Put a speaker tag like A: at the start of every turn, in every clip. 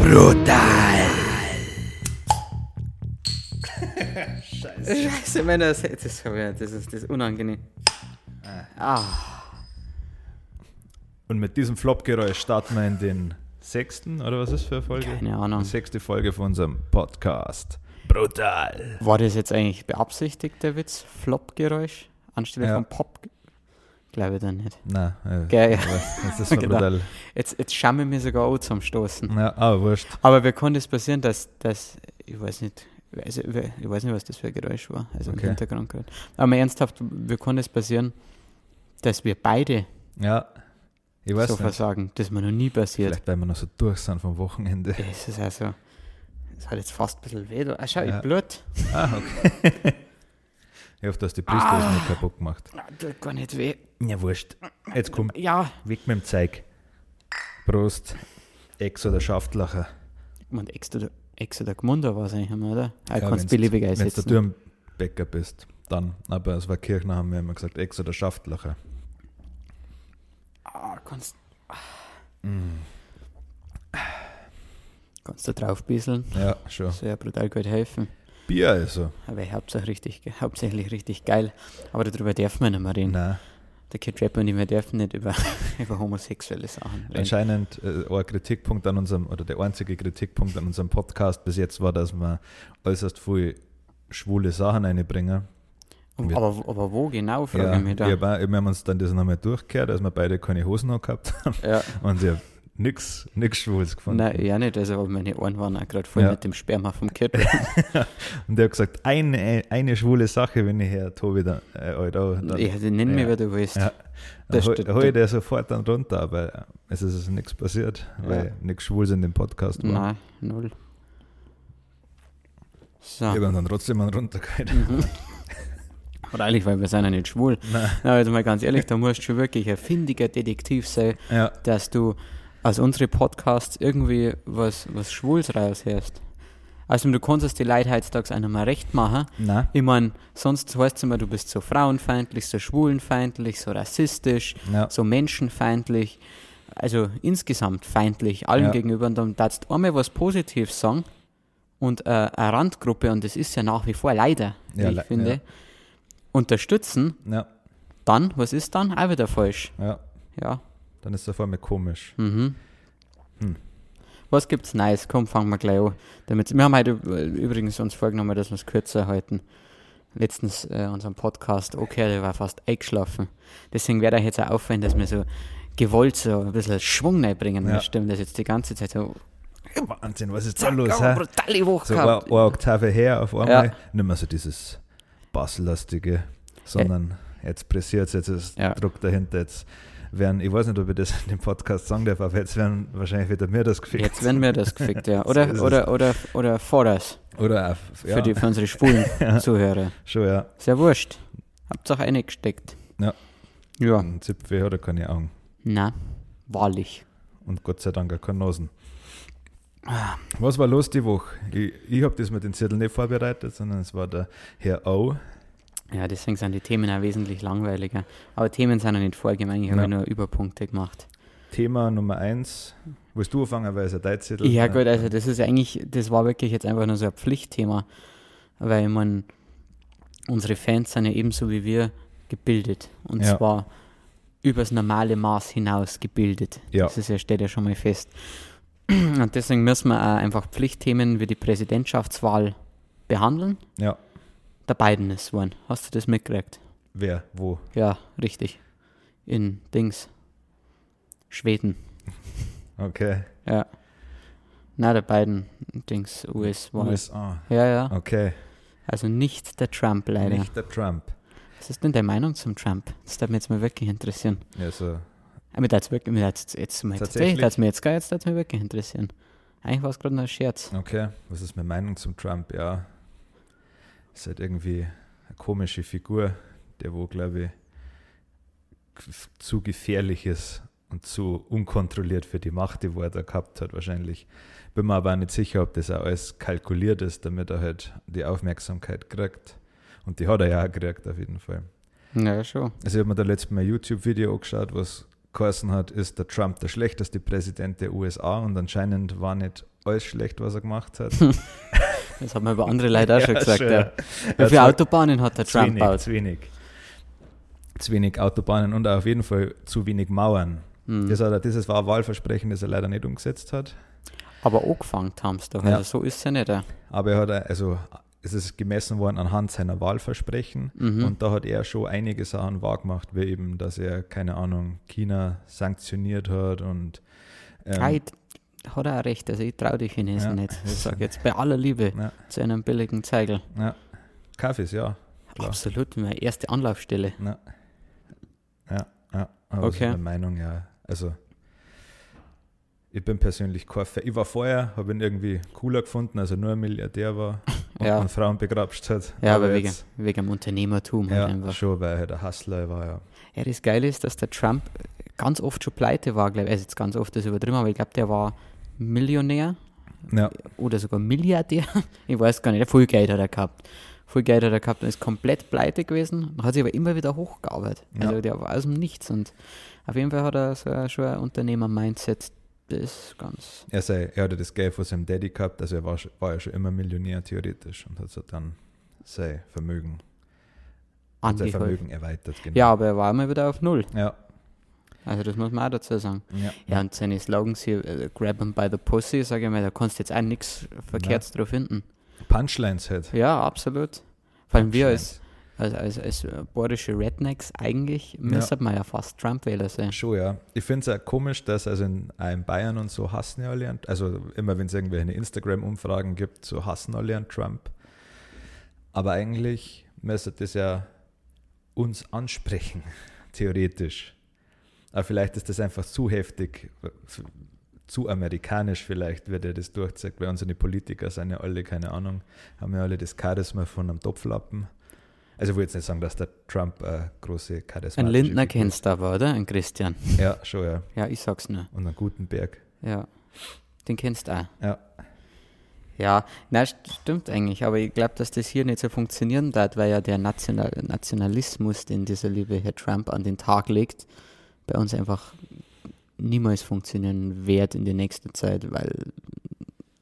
A: Brutal! Scheiße, Männer, das, das, ist, das, ist, das ist unangenehm. Ah.
B: Und mit diesem Flop-Geräusch starten wir in den sechsten, oder was ist für eine Folge?
A: Keine Ahnung.
B: Die sechste Folge von unserem Podcast. Brutal!
A: War das jetzt eigentlich beabsichtigt, der Witz? Flop-Geräusch? Anstelle
B: Ja.
A: von Pop? Glaube ich dann nicht.
B: Nein, äh, das ist so
A: Genau.
B: brutal.
A: Jetzt, jetzt schauen wir mir sogar auch zum Stoßen.
B: Ja, aber wurscht.
A: Aber wie kann das passieren, dass, dass ich weiß nicht, also, ich weiß nicht, was das für ein Geräusch war, also
B: Okay.
A: im Hintergrund gerade. Aber ernsthaft, wie kann das passieren, dass wir beide
B: Ja, ich weiß
A: so
B: nicht.
A: versagen? Das ist mir noch nie passiert.
B: Vielleicht, weil wir noch so durch sind vom Wochenende.
A: Das ist also, das hat jetzt fast ein bisschen weh. da. Ah, schau,
B: Ja.
A: ich blut.
B: Ah, okay. ich hoffe, dass die Brüste
A: Ah.
B: nicht kaputt gemacht.
A: Tut gar nicht weh.
B: Ja, wurscht. Jetzt kommt
A: Ja.
B: weg mit dem Zeig. Prost. Ex oder Schaftlacher.
A: Und extra, extra der Gmunder war es eigentlich immer, oder? Ah,
B: Ja,
A: kannst
B: wenn's-
A: beliebig
B: Wenn du der
A: einsetzen.
B: Türmbäcker bist, dann. Aber als wir Kirchner haben wir immer gesagt, Ex oder Schaftlacher.
A: Ah, kannst,
B: Mm.
A: kannst du drauf bisseln.
B: Ja, schon.
A: Das wäre brutal gut helfen.
B: Bier also.
A: Aber hauptsächlich richtig, hauptsächlich richtig geil. Aber darüber dürfen wir nicht mehr reden.
B: Nein.
A: Der Kid Rapper und ich, wir dürfen nicht über, über homosexuelle Sachen reden.
B: Anscheinend äh, ein Kritikpunkt an unserem, oder der einzige Kritikpunkt an unserem Podcast bis jetzt war, dass wir äußerst viel schwule Sachen einbringen. Wir-
A: Aber, aber wo genau, frage
B: Ja,
A: ich mich da.
B: wir, haben- wir haben uns dann das nochmal durchgehört, als wir beide keine Hosen noch gehabt haben.
A: Ja.
B: Und ich habe nichts nix Schwules gefunden.
A: Nein, ja nicht. Also aber meine Ohren waren auch gerade voll
B: Ja.
A: mit dem Sperma vom Kid.
B: Und der hat gesagt, eine, eine schwule Sache, wenn ich Herr Tobi da, äh, halt auch, dann,
A: ja, den nenn mich,
B: Ja.
A: wer du willst.
B: Ja. Dann hol, hol ich der sofort dann runter, aber äh, es ist also nichts passiert,
A: Ja.
B: weil nichts Schwules in dem Podcast war.
A: Nein, null. So.
B: Ich habe dann trotzdem einen runtergehalten.
A: Mhm. Freilich, weil wir sind ja nicht schwul.
B: Nein.
A: Na, also mal ganz ehrlich, da musst du schon wirklich ein findiger Detektiv sein,
B: Ja,
A: dass du aus unseren Podcasts irgendwie was, was Schwuls raushörst. Also du kannst es die Leute heutzutage auch recht machen.
B: nein,
A: Ich meine, sonst heißt es immer, du bist so frauenfeindlich, so schwulenfeindlich, so rassistisch,
B: ja,
A: so menschenfeindlich, also insgesamt feindlich allen
B: Ja.
A: gegenüber. Und dann darfst du einmal was Positives sagen und äh, eine Randgruppe, und das ist ja nach wie vor leider, wie
B: Ja,
A: ich
B: le-
A: finde. Unterstützen,
B: ja,
A: dann, was ist dann? Auch wieder falsch.
B: ja,
A: Ja.
B: dann ist es auf einmal komisch.
A: Mhm.
B: Hm.
A: Was gibt's Neues? Komm, fangen wir gleich an. Damit, wir haben heute übrigens uns vorgenommen, dass wir es kürzer halten. Letztens äh, unseren Podcast, okay, der war fast eingeschlafen. Deswegen werde ich jetzt auch auffallen, dass wir so gewollt so ein bisschen Schwung reinbringen.
B: Ja.
A: Ja. Stimmt, das jetzt die ganze Zeit so.
B: Wahnsinn, was ist da los?
A: aber
B: hä?
A: brutale Woche
B: So eine,
A: gehabt.
B: eine Oktave her auf einmal.
A: Ja.
B: Nicht mehr so dieses Basslastige, sondern jetzt pressiert jetzt ist
A: Ja.
B: Druck dahinter. Jetzt werden, ich weiß nicht, ob ich das in dem Podcast sagen darf, aber jetzt werden wahrscheinlich wieder mir das gefickt.
A: Jetzt werden wir das gefickt, ja.
B: So
A: Oder,
B: es.
A: oder, oder, oder Vorders
B: Oder ja,
A: für, die, für unsere schwulen
B: Ja.
A: Zuhörer.
B: schon, ja.
A: Ist ja wurscht. Habt auch reingesteckt.
B: Ja.
A: Ja.
B: Ein Zipfel hat er keine Augen.
A: Na, wahrlich.
B: Und Gott sei Dank auch keine Nasen. Was war los die Woche? Ich, ich habe das mit den Zetteln nicht vorbereitet, sondern es war der Herr Au.
A: Ja, deswegen sind die Themen auch wesentlich langweiliger. Aber Themen sind ja nicht vorgegeben, ich habe
B: Ja.
A: ja nur Überpunkte gemacht.
B: Thema Nummer eins. Willst du anfangen, weil es ein dein Zettel
A: Ja, gut, also das ist eigentlich, das war wirklich jetzt einfach nur so ein Pflichtthema, weil man, unsere Fans sind ja ebenso wie wir gebildet. Und
B: Ja.
A: zwar übers normale Maß hinaus gebildet.
B: Ja.
A: Das ist ja, steht ja schon mal fest. Und deswegen müssen wir auch einfach Pflichtthemen wie die Präsidentschaftswahl behandeln.
B: Ja.
A: Der Biden ist worden. Hast du das mitgekriegt?
B: Wer? Wo?
A: Ja, richtig. In Dings. Schweden.
B: Okay.
A: Ja. Na, der beiden Dings, US-Wahl.
B: USA.
A: Ja, ja.
B: Okay.
A: Also nicht der Trump leider.
B: Nicht der Trump.
A: Was ist denn deine Meinung zum Trump? Das würde mich jetzt mal wirklich interessieren.
B: Ja, so.
A: Aber tat's wirklich, mir tat's jetzt, mir tatsächlich,
B: Tatsächlich?
A: tat's mir jetzt gar jetzt, tat's mich wirklich interessieren. Eigentlich war es gerade ein Scherz.
B: Okay. Was ist meine Meinung zum Trump? Ja. Ist halt irgendwie eine komische Figur, der wo, glaube ich, zu gefährlich ist, und zu unkontrolliert für die Macht, die er da gehabt hat, wahrscheinlich. Bin mir aber auch nicht sicher, ob das auch alles kalkuliert ist, damit er halt die Aufmerksamkeit kriegt. Und die hat er ja auch gekriegt, auf jeden Fall.
A: Ja, schon.
B: Also, ich habe mir da letztes Mal ein YouTube-Video angeschaut, was geheißen hat, ist der Trump der schlechteste Präsident der USA und anscheinend war nicht alles schlecht, was er gemacht hat.
A: das haben wir über andere Leute auch schon
B: Ja,
A: gesagt.
B: schon,
A: Ja. Wie viele Autobahnen hat der
B: zu
A: Trump gebaut?
B: zu wenig. Zu wenig Autobahnen und auf jeden Fall zu wenig Mauern.
A: Hm.
B: Das, hat er, dieses war ein Wahlversprechen, das er leider nicht umgesetzt hat.
A: Aber angefangen haben sie doch.
B: Ja.
A: Also so ist es ja nicht.
B: Aber er hat, also es ist gemessen worden anhand seiner Wahlversprechen
A: Mhm.
B: und da hat er schon einige Sachen wahrgemacht, wie eben, dass er, keine Ahnung, China sanktioniert hat und ähm,
A: Ah, ich- hat er auch recht. Also ich traue die Chinesen
B: Ja.
A: nicht. Ich sage jetzt bei aller Liebe
B: Ja.
A: zu einem billigen Zeigel.
B: ja, Kaffees, ja. Klar.
A: Absolut, meine erste Anlaufstelle.
B: Ja, ja, ja. Aber
A: Okay.
B: okay. meine Meinung, ja. Also, ich bin persönlich kein Fan. Ich war vorher, habe ihn irgendwie cooler gefunden, als er nur ein Milliardär war und
A: Ja.
B: an Frauen begrapscht hat.
A: Ja, aber, wegen,
B: jetzt-
A: wegen dem Unternehmertum. halt
B: Ja,
A: einfach.
B: schon, weil er halt ein Hustler war, ja.
A: Ja, das Geile ist, dass der Trump ganz oft schon pleite war, glaube ich. Also jetzt ganz oft das übertrieben, aber ich glaube, der war Millionär
B: Ja,
A: oder sogar Milliardär. Ich weiß gar nicht, viel Geld hat er gehabt. Viel Geld hat er gehabt und ist komplett pleite gewesen, hat sich aber immer wieder hochgearbeitet. Also
B: Ja.
A: der war aus dem Nichts und auf jeden Fall hat er so schon ein Unternehmer-Mindset, das ganz.
B: er, sei, er hatte das Geld von seinem Daddy gehabt, also er war, war ja schon immer Millionär theoretisch und hat so dann sein Vermögen, sein. Vermögen erweitert. Genau.
A: Ja, aber er war immer wieder auf Null.
B: ja,
A: Also das muss man auch dazu sagen.
B: ja.
A: Ja, und seine Slogans hier, äh, grab him by the pussy, sage ich mal, da kannst du jetzt auch nichts Verkehrtes drauf finden.
B: Punchlines halt.
A: Ja, absolut. Vor allem wir als. Als, als, als äh, bayerische Rednecks, eigentlich müsste man ja fast Trump-Wähler sein.
B: Schon, ja. Ich finde es auch komisch, dass also in, Bayern und so hassen ja alle, also immer wenn es irgendwelche Instagram-Umfragen gibt, so hassen alle an Trump. Aber eigentlich müsste das ja uns ansprechen, theoretisch. Aber vielleicht ist das einfach zu heftig, zu amerikanisch vielleicht, wird er das durchzieht, weil unsere Politiker sind ja alle, keine Ahnung, haben ja alle das Charisma von einem Topflappen. Also ich will jetzt nicht sagen, dass der Trump äh, große Charisma
A: Ein Lindner kennst du aber, oder? Ein Christian.
B: Ja, schon, ja.
A: Ja, ich sag's nur.
B: Und einen Gutenberg.
A: Ja. Den kennst du auch.
B: Ja.
A: Ja, na stimmt eigentlich, aber ich glaube, dass das hier nicht so funktionieren wird, weil ja der National Nationalismus, den dieser liebe Herr Trump an den Tag legt, bei uns einfach niemals funktionieren wird in der nächsten Zeit, weil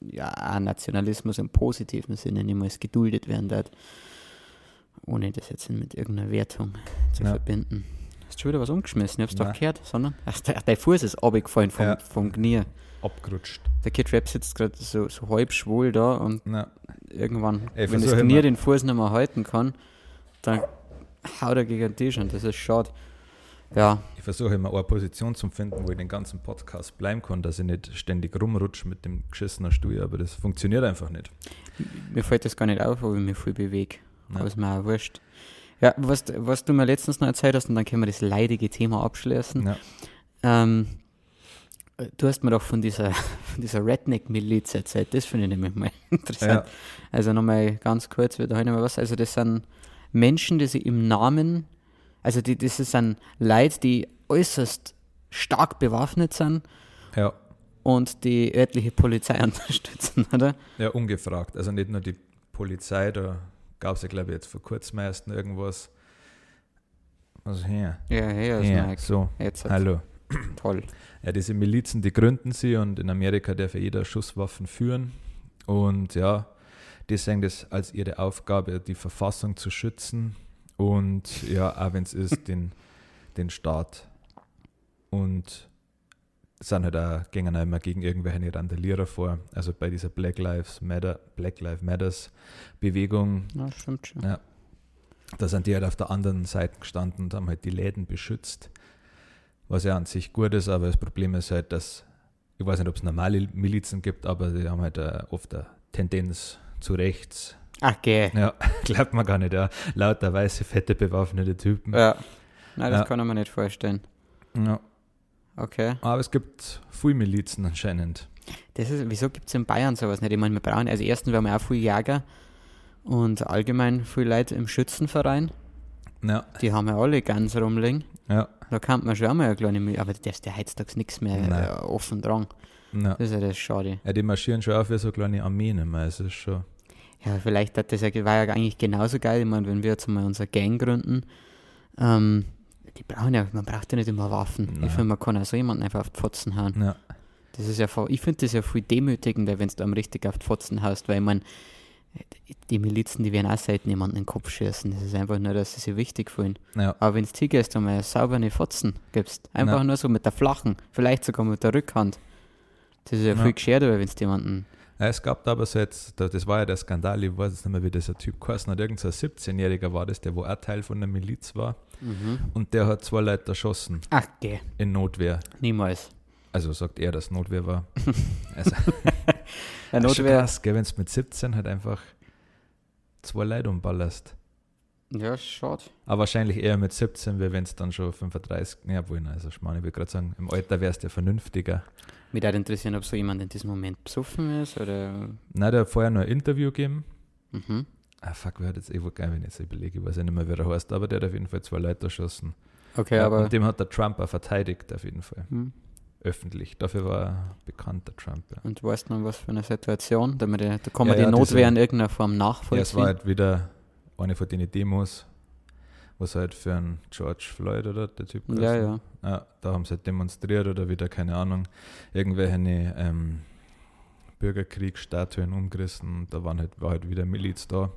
A: ja ein Nationalismus im positiven Sinne niemals geduldet werden wird, ohne das jetzt mit irgendeiner Wertung zu
B: Ja.
A: verbinden. Hast du schon wieder was umgeschmissen? Ich hab's doch gehört, sondern ach, der, der Fuß ist abgefallen vom,
B: Ja.
A: vom Knie.
B: Abgerutscht.
A: Der Kid Rap sitzt gerade so, so halb schwul da und
B: Na,
A: irgendwann,
B: Ey,
A: wenn das Knie
B: immer.
A: den Fuß nicht mehr halten kann, dann haut er gegen den Tisch und das ist schade. Ja,
B: ich versuche immer eine Position zu finden, wo ich den ganzen Podcast bleiben kann, dass ich nicht ständig rumrutsche mit dem geschissenen Stuhl, aber das funktioniert einfach nicht.
A: mir fällt das gar nicht auf, ob ich mich viel bewege.
B: Ja.
A: Aber ist mir auch wurscht. Ja, was, was du mir letztens noch erzählt hast, und dann können wir das leidige Thema abschließen.
B: Ja,
A: Ähm, du hast mir doch von dieser, von dieser Redneck-Miliz erzählt, das finde ich nämlich mal interessant.
B: ja,
A: Also nochmal ganz kurz, wir was. Also das sind Menschen, die sich im Namen, also die, das sind Leute, die äußerst stark bewaffnet sind
B: ja,
A: und die örtliche Polizei unterstützen, oder?
B: ja, ungefragt. Also nicht nur die Polizei, da gab es ja, glaube ich, jetzt vor kurzem erst irgendwas. Also hier.
A: Ja, ja, ist Mike.
B: so,
A: Jetzt
B: hallo.
A: toll.
B: Ja, diese Milizen, die gründen sie und in Amerika darf ja jeder Schusswaffen führen. Und ja, die sehen das als ihre Aufgabe, die Verfassung zu schützen und ja, auch wenn es ist, den, den Staat. Und sind halt auch, gehen auch immer gegen irgendwelche Randalierer vor. Also bei dieser Black Lives Matter, Black Lives Matters Bewegung,
A: Ja, stimmt schon.
B: Ja. da sind die halt auf der anderen Seite gestanden und haben halt die Läden beschützt. Was ja an sich gut ist, aber das Problem ist halt, dass, ich weiß nicht, ob es normale Milizen gibt, aber die haben halt äh, oft eine Tendenz zu rechts.
A: Ach, geh.
B: Ja, glaubt man gar nicht, ja. Lauter weiße, fette, bewaffnete Typen.
A: Ja. Nein, das
B: Ja.
A: kann man nicht vorstellen.
B: Ja.
A: Okay.
B: Aber es gibt viele Milizen anscheinend.
A: Das ist, wieso gibt es in Bayern sowas nicht? Ich meine, wir brauchen, also erstens, wir haben auch viel Jäger und allgemein viele Leute im Schützenverein.
B: Ja,
A: Die haben ja alle ganz rumliegen.
B: ja.
A: Da kann man schon einmal eine kleine Mühe, aber du darfst ja heutzutage nichts mehr
B: Nein.
A: äh, offen dran.
B: Ja.
A: Das ist ja das Schade.
B: ja, die marschieren schon auf wie so kleine Armeen immer. Es ist schon.
A: Ja, vielleicht hat das ja, war ja eigentlich genauso geil. Ich meine, wenn wir jetzt mal unsere Gang gründen, ähm, die brauchen ja, man braucht ja nicht immer Waffen.
B: Nein.
A: Ich finde, man kann auch so jemanden einfach auf die Pfotzen hauen.
B: Ja.
A: Das ist ja voll, ich finde das ja viel demütigender, wenn du einem richtig auf die Pfotzen haust, weil man, die Milizen, die werden auch selten jemanden in den Kopf schießen. Das ist einfach nur, dass sie sich wichtig fühlen.
B: Ja.
A: Aber wenn du hingehst und mal saubere Fotzen gibst, einfach
B: Ja.
A: nur so mit der flachen, vielleicht sogar mit der Rückhand, das ist ja,
B: Ja.
A: viel gescheiter, wenn du jemanden.
B: Es gab da aber so jetzt, da- das war ja der Skandal, ich weiß jetzt nicht mehr, wie dieser Typ geheißen hat, irgendein 17-Jähriger war das, der wo auch Teil von der Miliz war und der hat zwei Leute erschossen
A: Ach, geh,
B: in Notwehr.
A: niemals.
B: Also sagt er, dass Notwehr war. Also,
A: Ja, Notwehr,
B: krass, gell, wenn du mit 17 halt einfach zwei Leute umballerst.
A: Ja, schade.
B: Aber wahrscheinlich eher mit 17, wie wenn es dann schon 35, ja, wohl, nein, also Schmarrn, ich will gerade sagen, im Alter wärst du ja vernünftiger.
A: Mich würde interessieren, ob so jemand in diesem Moment besoffen ist oder.
B: Nein, der hat vorher noch ein Interview gegeben.
A: Mhm.
B: Ah, fuck, wer hat jetzt, ich nicht, wenn ich jetzt überlege, ich weiß ja nicht mehr, wer er heißt, aber der hat auf jeden Fall zwei Leute erschossen.
A: Okay,
B: Ja,
A: aber.
B: und dem hat der Trump auch verteidigt, auf jeden Fall.
A: Hm.
B: Öffentlich. Dafür war er bekannt, der Trump. Ja,
A: Und weißt du noch, was für eine Situation? Damit, da kann man
B: Ja,
A: die Notwehr in irgendeiner Form
B: ja es war
A: nachvollziehen.
B: halt wieder eine von den Demos, was halt für einen George Floyd oder der Typ
A: ja, ja.
B: Ja, da haben sie halt demonstriert oder wieder, keine Ahnung, irgendwelche ähm, Bürgerkriegsstatuen umgerissen und da waren halt, war halt wieder Miliz da.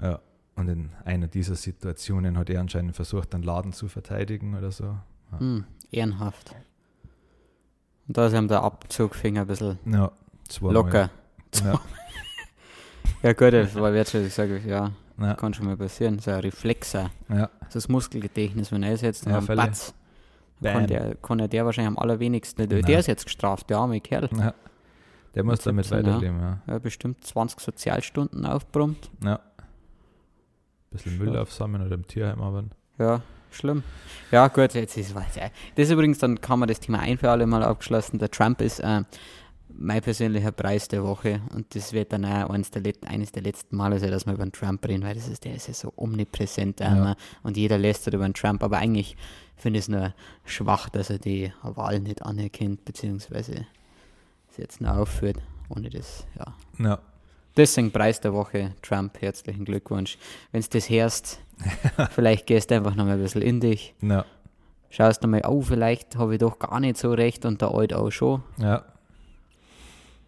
B: Ja, und in einer dieser Situationen hat er anscheinend versucht, einen Laden zu verteidigen oder so.
A: Hm, ehrenhaft. Und da ist ihm der Abzugfinger ein bisschen
B: Ja,
A: locker.
B: Ja,
A: Ja, gut, das war wertschätzend. Ich sage, ja,
B: ja,
A: kann schon mal passieren. So ein Reflex auch.
B: ja,
A: Das Muskelgedächtnis, wenn er ist jetzt,
B: Ja.
A: Batz. Kann der, kann ja der wahrscheinlich am allerwenigsten. Der, der ist jetzt gestraft, der arme Kerl.
B: ja. Der muss
A: Mit
B: damit
A: 17, ja.
B: weiterleben, ja.
A: Ja, bestimmt 20 Sozialstunden aufbrummt.
B: ja. Bisschen Müll aufsammeln oder im Tierheim arbeiten.
A: Ja, schlimm. Ja, gut, jetzt ist was. ja. Das ist übrigens, dann kann man das Thema ein für alle Mal abgeschlossen. Der Trump ist äh, mein persönlicher Preis der Woche und das wird dann auch eines der, let- eines der letzten Male sein, dass wir über den Trump reden, weil das ist, der ist ja so omnipräsent
B: Ja.
A: und jeder lästert über den Trump, aber eigentlich finde ich es nur schwach, dass er die Wahl nicht anerkennt, beziehungsweise es jetzt noch aufführt, ohne das, ja.
B: Ja,
A: Deswegen Preis der Woche, Trump, herzlichen Glückwunsch. Wenn du das hörst, vielleicht gehst du einfach noch mal ein bisschen in dich.
B: ja,
A: Schaust nochmal, oh, vielleicht habe ich doch gar nicht so recht und der Alt auch schon.
B: ja,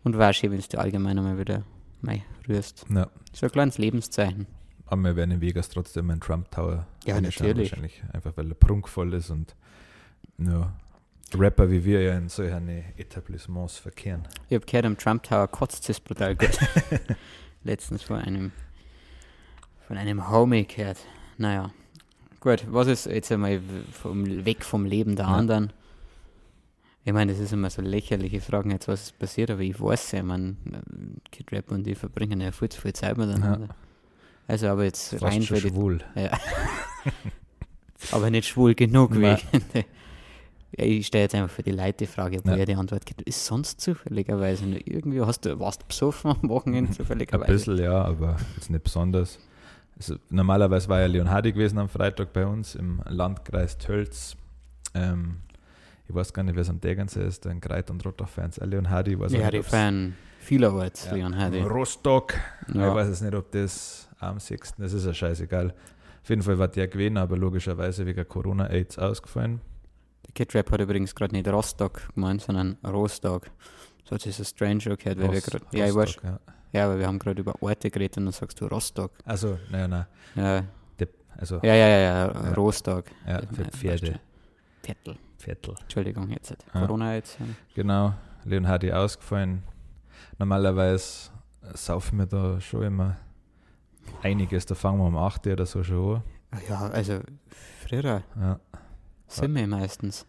A: Und war schön, wenn du allgemein einmal wieder mei, rührst.
B: ja.
A: So ein kleines Lebenszeichen.
B: Aber wir werden in Vegas trotzdem einen Trump Tower
A: Ja, natürlich.
B: Wahrscheinlich einfach, weil er prunkvoll ist und ja, Rapper wie wir ja in solchen Etablissements verkehren.
A: Ich habe gehört, am Trump Tower kotzt es brutal gut. Letztens von einem, von einem Homie gehört. Naja, gut, was ist jetzt einmal vom, weg vom Leben der
B: Ja.
A: anderen? Ich meine, das ist immer so lächerliche Fragen jetzt, was ist passiert, aber ich weiß ja, ich meine, Kid Rap und die verbringen ja viel zu viel Zeit miteinander. Also, aber jetzt rein
B: Fast schon
A: für die
B: schwul.
A: Ja. Aber nicht schwul genug,
B: Nein.
A: ich. Ja, ich stelle jetzt einfach für die Leute die Frage, wo
B: Ja.
A: ja. die Antwort gibt. Ist sonst zufälligerweise noch irgendwie, hast du, warst du besoffen am Wochenende
B: Ein
A: zufälligerweise?
B: bisschen, ja, aber jetzt nicht besonders. Also, normalerweise war ja Leon Hardy gewesen am Freitag bei uns im Landkreis Tölz. Ähm, ich weiß gar nicht, wer es am Tegernsee ist, ein Greit- und Rottach-Fans. Äh, Leon Hardy war
A: Ja, die feiern vielerorts,
B: Ja.
A: Leon Hardy.
B: Rostock. Ich
A: Ja.
B: weiß jetzt nicht, ob das am 6. Das ist ja scheißegal. Auf jeden Fall war der gewesen, aber logischerweise wegen Corona-Aids ausgefallen.
A: Der Kid Rap hat übrigens gerade nicht Rostock gemeint, sondern Rostock. So hat sich so strange gehört, weil wir
B: Rost-
A: gerade, ja, ich weiß,
B: ja.
A: ja, aber wir haben gerade über Orte geredet und dann sagst du Rostock.
B: Also, nein, nein.
A: Ja,
B: also,
A: ja, ja, ja, ja. Rostock.
B: ja, für Pferde.
A: Viertel.
B: Viertel.
A: Entschuldigung, jetzt.
B: Ja.
A: Corona jetzt. ja.
B: Genau, Leon Hardy ausgefallen. Normalerweise saufen wir da schon immer einiges. Da fangen wir um 8 Uhr oder so schon an.
A: Ja, also früher
B: Ja.
A: sind wir meistens.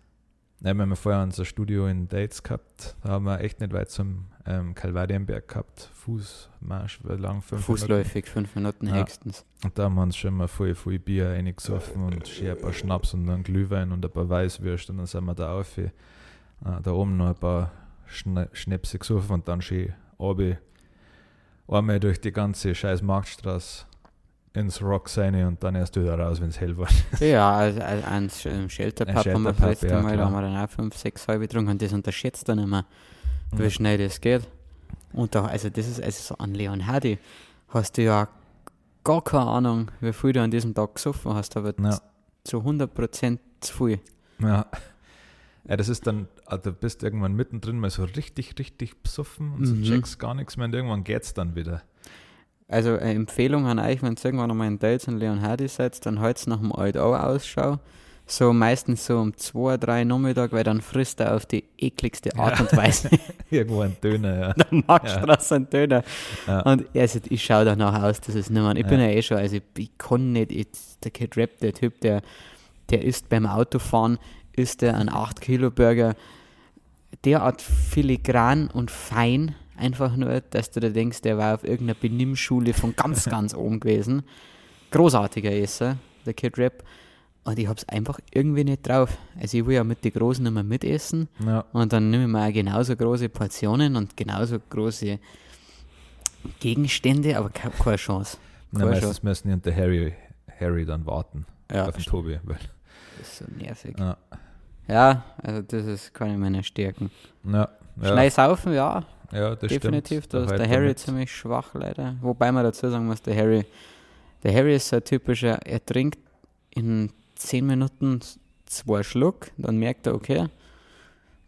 B: Ja, wir haben vorher unser Studio in Dates gehabt. Da haben wir echt nicht weit zum ähm, Kalvarienberg gehabt. Fußmarsch, wie lang? Fünf Minuten.
A: Fußläufig, fünf Minuten
B: Ja.
A: höchstens.
B: Und da haben wir uns schon mal voll, voll Bier reingesoffen und schon ein paar Schnaps und dann Glühwein und ein paar Weißwürste und dann sind wir da auf. Äh, da oben noch ein paar Schna Schnäpse gesoffen und dann schön runter. Einmal durch die ganze scheiß Marktstraße ins Rock sein und dann erst wieder raus, wenn es hell war.
A: Ja, also, also ein Shelterpub
B: Ein
A: haben wir das letzte
B: ja,
A: Mal, da haben wir dann auch fünf, sechs halbe getrunken und das unterschätzt dann immer, wie
B: Ja.
A: schnell das geht. Und da, also das ist also so an Leon Hardy, hast du ja gar keine Ahnung, wie viel du an diesem Tag gesoffen hast, aber
B: Ja.
A: zu 100% zu viel.
B: Ja. ja, das ist dann, ah, du bist irgendwann mittendrin mal so richtig, richtig besoffen und
A: Mhm.
B: so checkst gar nichts mehr und irgendwann geht's dann wieder.
A: Also eine Empfehlung an euch, wenn ihr irgendwann einmal in und Leon Hardy seid, dann halt's nach dem Alt-Au Ausschau. So meistens so um 2, 3 Nachmittag, weil dann frisst er auf die ekligste Art und Weise
B: Irgendwo ein Döner, ja.
A: der Marktstraße einen Döner.
B: Ja.
A: Und also, ich schaue danach aus, dass es nicht mehr. Ich bin
B: Ja.
A: ja eh schon, also ich, ich kann nicht, ich, der Kid Rap, der Typ, der, der isst beim Autofahren, isst der einen 8-Kilo-Burger derart filigran und fein, einfach nur, dass du dir denkst, der war auf irgendeiner Benimmschule von ganz, ganz oben gewesen. Großartiger Esser, der Kid Rap. Und ich hab's einfach irgendwie nicht drauf. Also ich will ja mit den Großen immer mitessen.
B: Ja,
A: Und dann nehme ich mir auch genauso große Portionen und genauso große Gegenstände, aber keine, keine Chance.
B: Na,
A: Keine
B: meistens
A: Chance.
B: müssen die und der Harry, Harry dann warten
A: Ja,
B: auf den Tobi. Weil,
A: das ist so nervig.
B: ja,
A: Ja, also das ist keine meiner Stärken.
B: ja, ja,
A: Schnell saufen, ja,
B: ja, das
A: definitiv.
B: stimmt.
A: Da ist der Harry
B: damit-
A: ziemlich schwach leider. Wobei man dazu sagen muss, der Harry, der Harry ist so ein typischer, er trinkt in 10 Minuten zwei Schluck, dann merkt er, okay,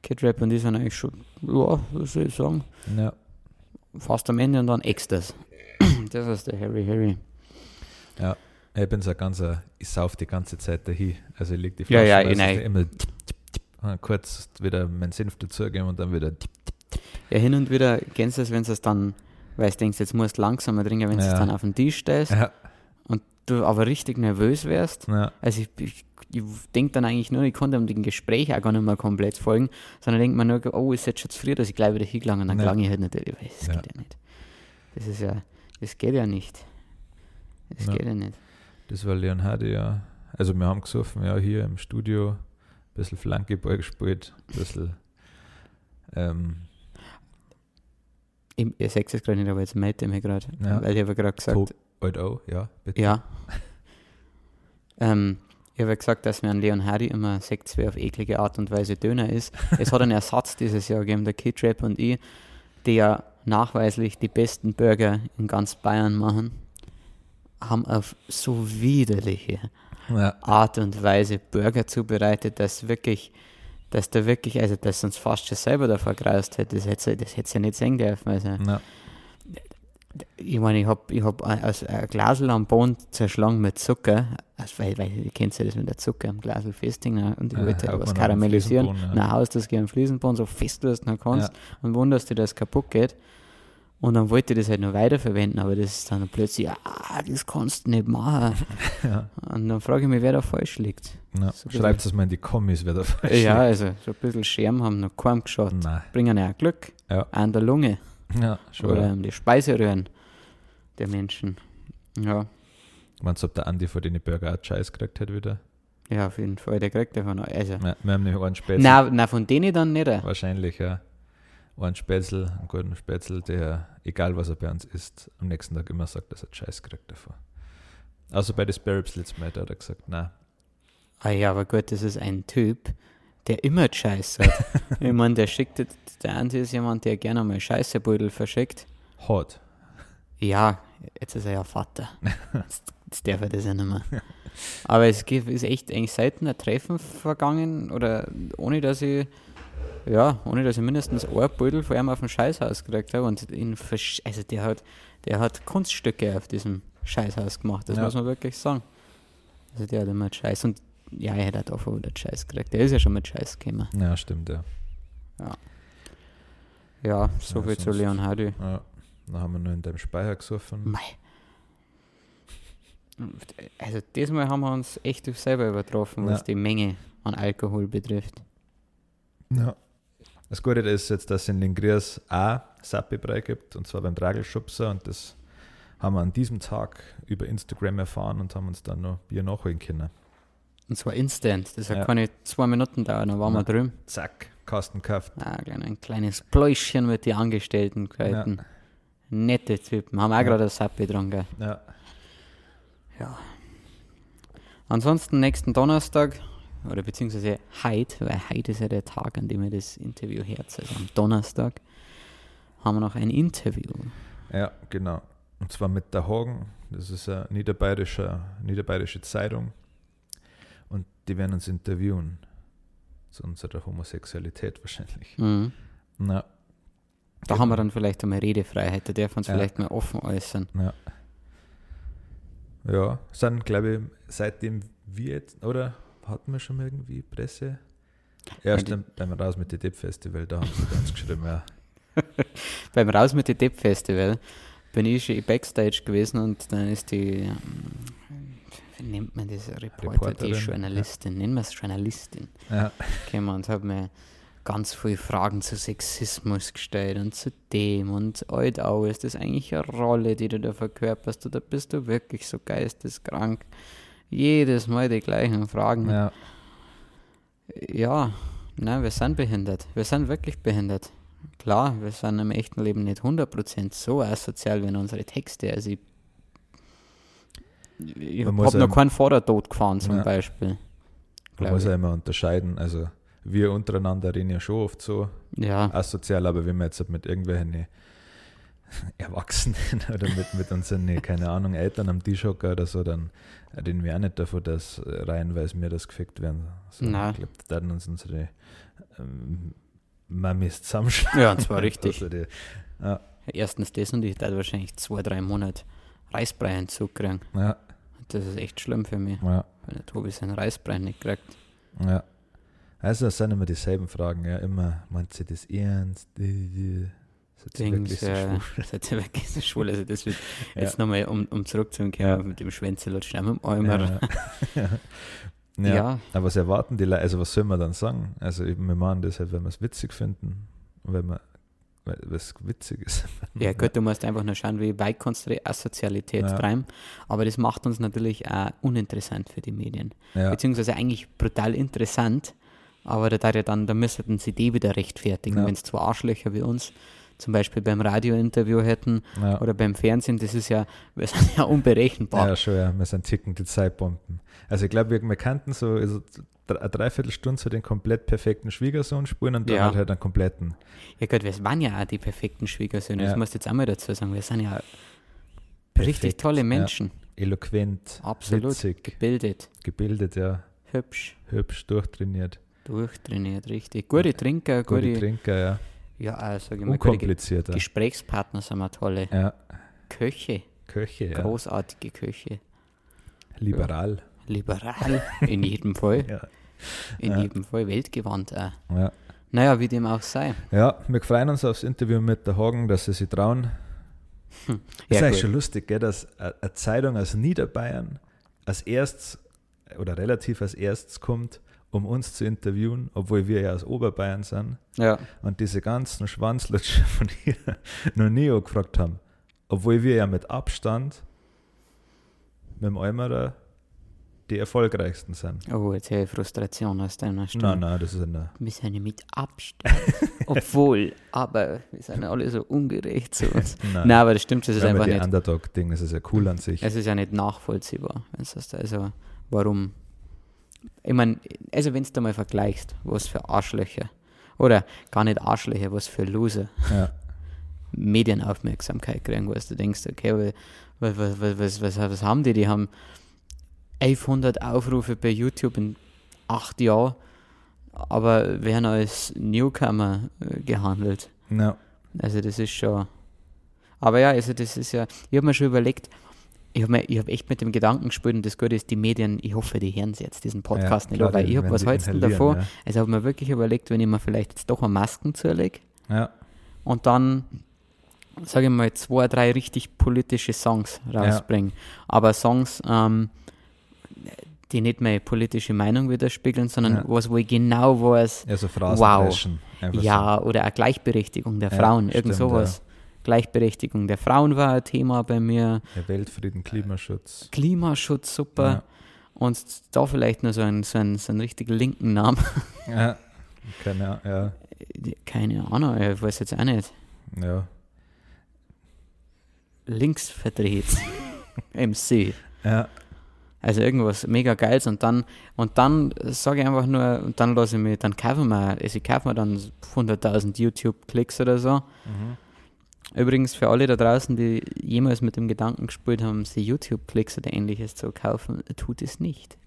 A: Kid Rap und die sind eigentlich schon, ja, was soll ich sagen,
B: Ja,
A: fast am Ende und dann Extras. Das ist der Harry Harry.
B: ja. Ich bin so ein ganzer, ich sauf die ganze Zeit dahin. Also ich leg die
A: Ja,
B: Flasche
A: ja,
B: also
A: ich nein.
B: immer tipp, tipp, tipp, kurz wieder meinen Senf dazugeben und dann wieder tipp.
A: Ja, hin und wieder kennst du es, wenn du es dann, weil du denkst, jetzt musst du langsamer trinken, wenn du es
B: Ja.
A: dann auf den Tisch stellst
B: Ja,
A: du aber richtig nervös wärst.
B: ja,
A: Also ich, ich, ich denke dann eigentlich nur, ich konnte dem Gespräch auch gar nicht mehr komplett folgen, sondern denkt man nur, oh, ist jetzt schon zu früh, dass ich gleich wieder hingelangt und dann
B: Ja.
A: klang ich halt natürlich, das
B: Ja.
A: geht ja nicht. Das ist ja, das geht ja nicht. Das
B: Ja.
A: geht ja nicht.
B: das war Leon Hardy, ja. Also wir haben gesoffen, ja, hier im Studio, ein bisschen Flankeball gespielt, ein bisschen ähm,
A: Ich, ihr seht es gerade nicht, aber jetzt meinte ich mir gerade,
B: Ja.
A: weil ich habe gerade gesagt,
B: Top. Alt auch, ja, bitte.
A: Ja. ähm, ich habe ja gesagt, dass mir an Leon Hardy immer sagt, wer auf eklige Art und Weise Döner ist. es hat einen Ersatz dieses Jahr gegeben, der Kid Rap und ich, die ja nachweislich die besten Burger in ganz Bayern machen, haben auf so widerliche
B: Ja,
A: Art und Weise Burger zubereitet, dass wirklich, dass da wirklich, also dass uns fast schon selber davor graust hätte, das hätte das hätte ja nicht sehen dürfen. Also
B: ja,
A: ich meine, ich habe ich hab ein- also ein Glasel am Boden zerschlagen mit Zucker, also weil, weil ihr kennt ja das, wenn der Zucker am Glasel festhängt ne? und ich
B: Ja,
A: wollte
B: haut
A: was
B: am
A: karamellisieren,
B: ja.
A: dann haust du das gegen den Fliesenboden so fest du es noch kannst
B: Ja.
A: und wunderst dich, dass es kaputt geht. Und dann wollte ich das halt noch weiterverwenden, aber das ist dann plötzlich, ah, das kannst du nicht machen.
B: ja.
A: Und dann frage ich mich, wer da falsch liegt.
B: ja.
A: So
B: Schreibt es mal in die Kommis, wer da falsch
A: Ja,
B: liegt.
A: also so ein bisschen Scherben haben noch kaum geschaut.
B: Nein.
A: Bringen ja auch Glück
B: Ja.
A: an der Lunge.
B: Ja, schon.
A: oder um die Speiseröhren der Menschen. Ja,
B: Meinst du, ob der Andi vor den Burger auch Scheiß gekriegt hat wieder?
A: ja, auf jeden Fall, der kriegt davon. Also,
B: Ja, wir haben nämlich einen Spätzle.
A: na, na, von denen dann nicht.
B: Wahrscheinlich, ja. Einen Spätzle, einen guten Spätzle, der, egal was er bei uns isst, am nächsten Tag immer sagt, dass er Scheiß kriegt davor. Also bei den Sparrows letztes Mal, da hat er gesagt, nein.
A: Ah ja, aber gut, das ist ein Typ, der immer Scheiß hat. ich meine, der schickt, der Andi ist jemand, der gerne mal Scheißebeutel verschickt.
B: Hot.
A: Ja, jetzt ist er ja Vater. Jetzt, jetzt darf er das ja nicht mehr. Aber es gibt, ist echt eigentlich selten ein Treffen vergangen, oder ohne dass ich, ja, ohne dass ich mindestens ein Beutel von ihm auf dem Scheißhaus gekriegt habe. Und ihn versch- also der hat, der hat Kunststücke auf diesem Scheißhaus gemacht, das
B: Ja.
A: muss man wirklich sagen. Also der hat immer Scheiß. Und ja, er hat auch wieder Scheiß gekriegt. Der ist ja schon mit Scheiß gekommen.
B: Ja, stimmt, ja.
A: Ja, so
B: Ja,
A: viel zu Leon Hardy.
B: ja. Dann haben wir nur in deinem Speicher gesoffen.
A: Mei. Also diesmal haben wir uns echt selber übertroffen, was
B: Ja.
A: die Menge an Alkohol betrifft.
B: Ja. Das Gute ist jetzt, dass es in Lingrias auch Sappi-Brei gibt, und zwar beim Dragelschubser. Und das haben wir an diesem Tag über Instagram erfahren und haben uns dann noch Bier nachholen können.
A: Und zwar instant. Das hat
B: Ja.
A: keine zwei Minuten dauern, dann waren wir
B: Ja.
A: drüben.
B: Zack, Kasten gekauft.
A: Ah, ein kleines Pläuschen mit den Angestellten gehalten. Nette Typen. Haben auch
B: Ja.
A: gerade ein Sappi dran, gell?
B: Ja.
A: Ja. Ansonsten nächsten Donnerstag, oder beziehungsweise heute, weil heute ist ja der Tag, an dem wir das Interview herz, also am Donnerstag, haben wir noch ein Interview.
B: Ja, genau. Und zwar mit der Hagen, das ist eine niederbayerische, niederbayerische Zeitung. Und die werden uns interviewen. Zu unserer Homosexualität wahrscheinlich.
A: Mhm.
B: Na,
A: Da haben wir dann vielleicht einmal Redefreiheit, da dürfen wir uns
B: Ja.
A: vielleicht mal offen äußern.
B: ja. Ja, sind, glaube ich, seitdem wir jetzt, oder hatten wir schon mal irgendwie Presse? Ja,
A: Ja,
B: beim Raus mit dem Depp-Festival, da haben sie uns geschrieben, ja.
A: Beim Raus mit dem Depp Festival bin ich schon Backstage gewesen und dann ist die, ähm, nennt man das, Reporter,
B: Reporterin,
A: die Journalistin, nennen wir es Journalistin,
B: ja.
A: gekommen und hat mir ganz viele Fragen zu Sexismus gestellt und zu dem und alt auch, ist das eigentlich eine Rolle, die du da verkörperst oder bist du wirklich so geisteskrank? Jedes Mal die gleichen Fragen.
B: ja.
A: Ja, nein, wir sind behindert. Wir sind wirklich behindert. Klar, wir sind im echten Leben nicht 100% so asozial wie in unsere Texte. Also ich, ich habe noch keinen Vordertod gefahren zum
B: Ja.
A: Beispiel.
B: Man muss ja immer unterscheiden. Also, wir untereinander reden ja schon oft so
A: Ja,
B: asozial, aber wenn wir jetzt mit irgendwelchen Erwachsenen oder mit, mit unseren, keine Ahnung, Eltern am Tisch hocken oder so, dann reden wir auch nicht davon, dass äh, reihenweise wir das gefickt werden. So,
A: Nein.
B: Ich glaube, da werden uns unsere ähm, Mamis zusammenschlagen.
A: ja, und zwar richtig.
B: Also die, ja,
A: Erstens das und ich werde wahrscheinlich zwei, drei Monate Reisbrei-Entzug kriegen.
B: ja,
A: Das ist echt schlimm für mich,
B: ja,
A: weil der Tobi seinen Reisbrei nicht kriegt.
B: ja. Also, es sind immer dieselben Fragen, ja, immer, meint sie das ernst? Äh, äh, wirklich so
A: äh,
B: schwul?
A: seid ihr wirklich so schwul? Also das wird
B: Ja.
A: jetzt nochmal, um, um zurückzukommen, mit dem Schwänzelutschen, mit dem Eimer.
B: Ja. ja. Ja.
A: ja.
B: Aber was erwarten die Leute, also was soll man dann sagen? Also eben, wir machen das halt, wenn wir es witzig finden und wenn wir es witzig ist.
A: Ja, gut, du musst einfach nur schauen, wie weit kannst du die Asozialität
B: Ja.
A: treiben. Aber das macht uns natürlich auch uninteressant für die Medien.
B: Ja,
A: Beziehungsweise eigentlich brutal interessant, aber da, da, dann, da müssten sie die wieder rechtfertigen.
B: Ja.
A: Wenn es zwei Arschlöcher wie uns zum Beispiel beim Radiointerview hätten
B: ja.
A: oder beim Fernsehen, das ist ja, wir sind ja unberechenbar.
B: ja, schon, ja, wir sind ticken die Zeitbomben. Also ich glaube, wir, wir kannten so also eine Dreiviertelstunde so den komplett perfekten Schwiegersohn spulen und dann
A: Ja.
B: halt, halt einen kompletten.
A: Ja gut, wir waren ja auch die perfekten Schwiegersöhne, das
B: Ja.
A: musst du jetzt auch mal dazu sagen. Wir sind ja richtig
B: Perfekt,
A: tolle
B: ja.
A: Menschen,
B: Eloquent,
A: absolut
B: witzig,
A: gebildet,
B: gebildet, ja,
A: hübsch,
B: hübsch, durchtrainiert,
A: durchtrainiert, richtig. Gute Trinker,
B: gute
A: gute,
B: Trinker, ja,
A: ja, äh, sag ich mal, gute Ge
B: unkompliziert. Ja.
A: Gesprächspartner sind wir tolle.
B: ja,
A: Köche,
B: Köche, ja.
A: großartige Köche.
B: liberal.
A: Liberal, in jedem Fall.
B: Ja.
A: In
B: Ja.
A: jedem Fall weltgewandt auch.
B: Ja.
A: Naja, wie dem auch sei.
B: Ja, wir freuen uns aufs Interview mit der Hagen, dass sie sich trauen.
A: Hm.
B: ist
A: Ja,
B: eigentlich
A: gut.
B: schon lustig, gell, dass eine Zeitung aus Niederbayern als erstes oder relativ als erstes kommt, um uns zu interviewen, obwohl wir ja aus Oberbayern sind
A: Ja,
B: und diese ganzen Schwanzlutscher von hier noch nie gefragt haben. Obwohl wir ja mit Abstand mit dem Eimerer die erfolgreichsten sind.
A: oh, jetzt höre ich Frustration aus deiner Stimme.
B: Nein, nein, das ist eine.
A: Wir sind ja mit Abstand. Obwohl, aber wir sind ja alle so ungerecht zu uns.
B: Nein,
A: Nein, aber das stimmt, das ist
B: Wenn
A: einfach nicht.
B: Underdog-Ding, das ist ja cool an sich.
A: Es ist ja nicht nachvollziehbar. Also, warum? Ich meine, also wenn du mal vergleichst, was für Arschlöcher, oder gar nicht Arschlöcher, was für Loser
B: Ja,
A: Medienaufmerksamkeit kriegen, wo du denkst, okay, was, was, was, was, was, was haben die? Die haben 1100 Aufrufe bei YouTube in acht Jahren, aber werden als Newcomer äh, gehandelt.
B: ja,
A: Also das ist schon. Aber ja, also das ist ja. Ich habe mir schon überlegt, ich habe hab echt mit dem Gedanken gespielt und das Gute ist, die Medien, ich hoffe, die hören jetzt diesen Podcast
B: ja,
A: nicht,
B: klar,
A: an, weil
B: die-
A: ich habe was hältst du davor?
B: Ja.
A: Also habe mir wirklich überlegt, wenn ich mir vielleicht jetzt doch eine Masken zulege
B: ja,
A: und dann, sage ich mal, zwei, drei richtig politische Songs rausbringen. Aber Songs, ähm, die nicht meine politische Meinung widerspiegeln, sondern
B: Ja.
A: was, wo ich genau weiß,
B: ja, so
A: Wow. ja, oder eine Gleichberechtigung der
B: Ja,
A: Frauen, irgend
B: stimmt,
A: sowas. Gleichberechtigung der Frauen war ein Thema bei mir.
B: So. Ja, Weltfrieden, Klimaschutz.
A: Klimaschutz, super.
B: Ja.
A: Und da vielleicht noch so einen, so einen, so einen richtig linken Namen.
B: Ja, keine Ahnung, ja,
A: Keine Ahnung, ich weiß jetzt auch nicht.
B: ja,
A: Links verdreht. MC.
B: ja,
A: Also irgendwas mega Geiles und dann, und dann sage ich einfach nur, und dann lasse ich mir, dann kaufen wir, also ich kaufe mir dann 100.000 YouTube-Klicks oder so.
B: Mhm.
A: Übrigens für alle da draußen, die jemals mit dem Gedanken gespielt haben, sie YouTube-Klicks oder ähnliches zu kaufen, tut es nicht.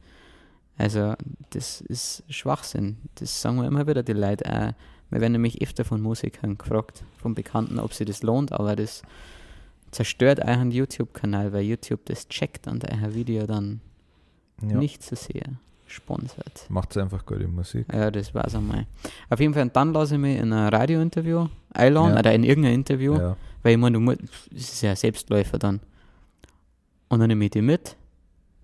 A: Also, das ist Schwachsinn. Das sagen wir immer wieder die Leute. Auch. Wir werden nämlich öfter von Musikern gefragt, von Bekannten, ob sie das lohnt, aber das zerstört euren YouTube-Kanal, weil YouTube das checkt und euer Video dann
B: Ja.
A: nicht so sehr sponsert.
B: Macht einfach gute Musik.
A: Ja, das war's einmal. Auf jeden Fall, und dann lasse ich mich in ein Radiointerview einladen,
B: Ja.
A: oder in irgendein Interview,
B: Ja.
A: weil ich meine, du musst, das ist ja Selbstläufer dann. Und dann nehme ich die mit,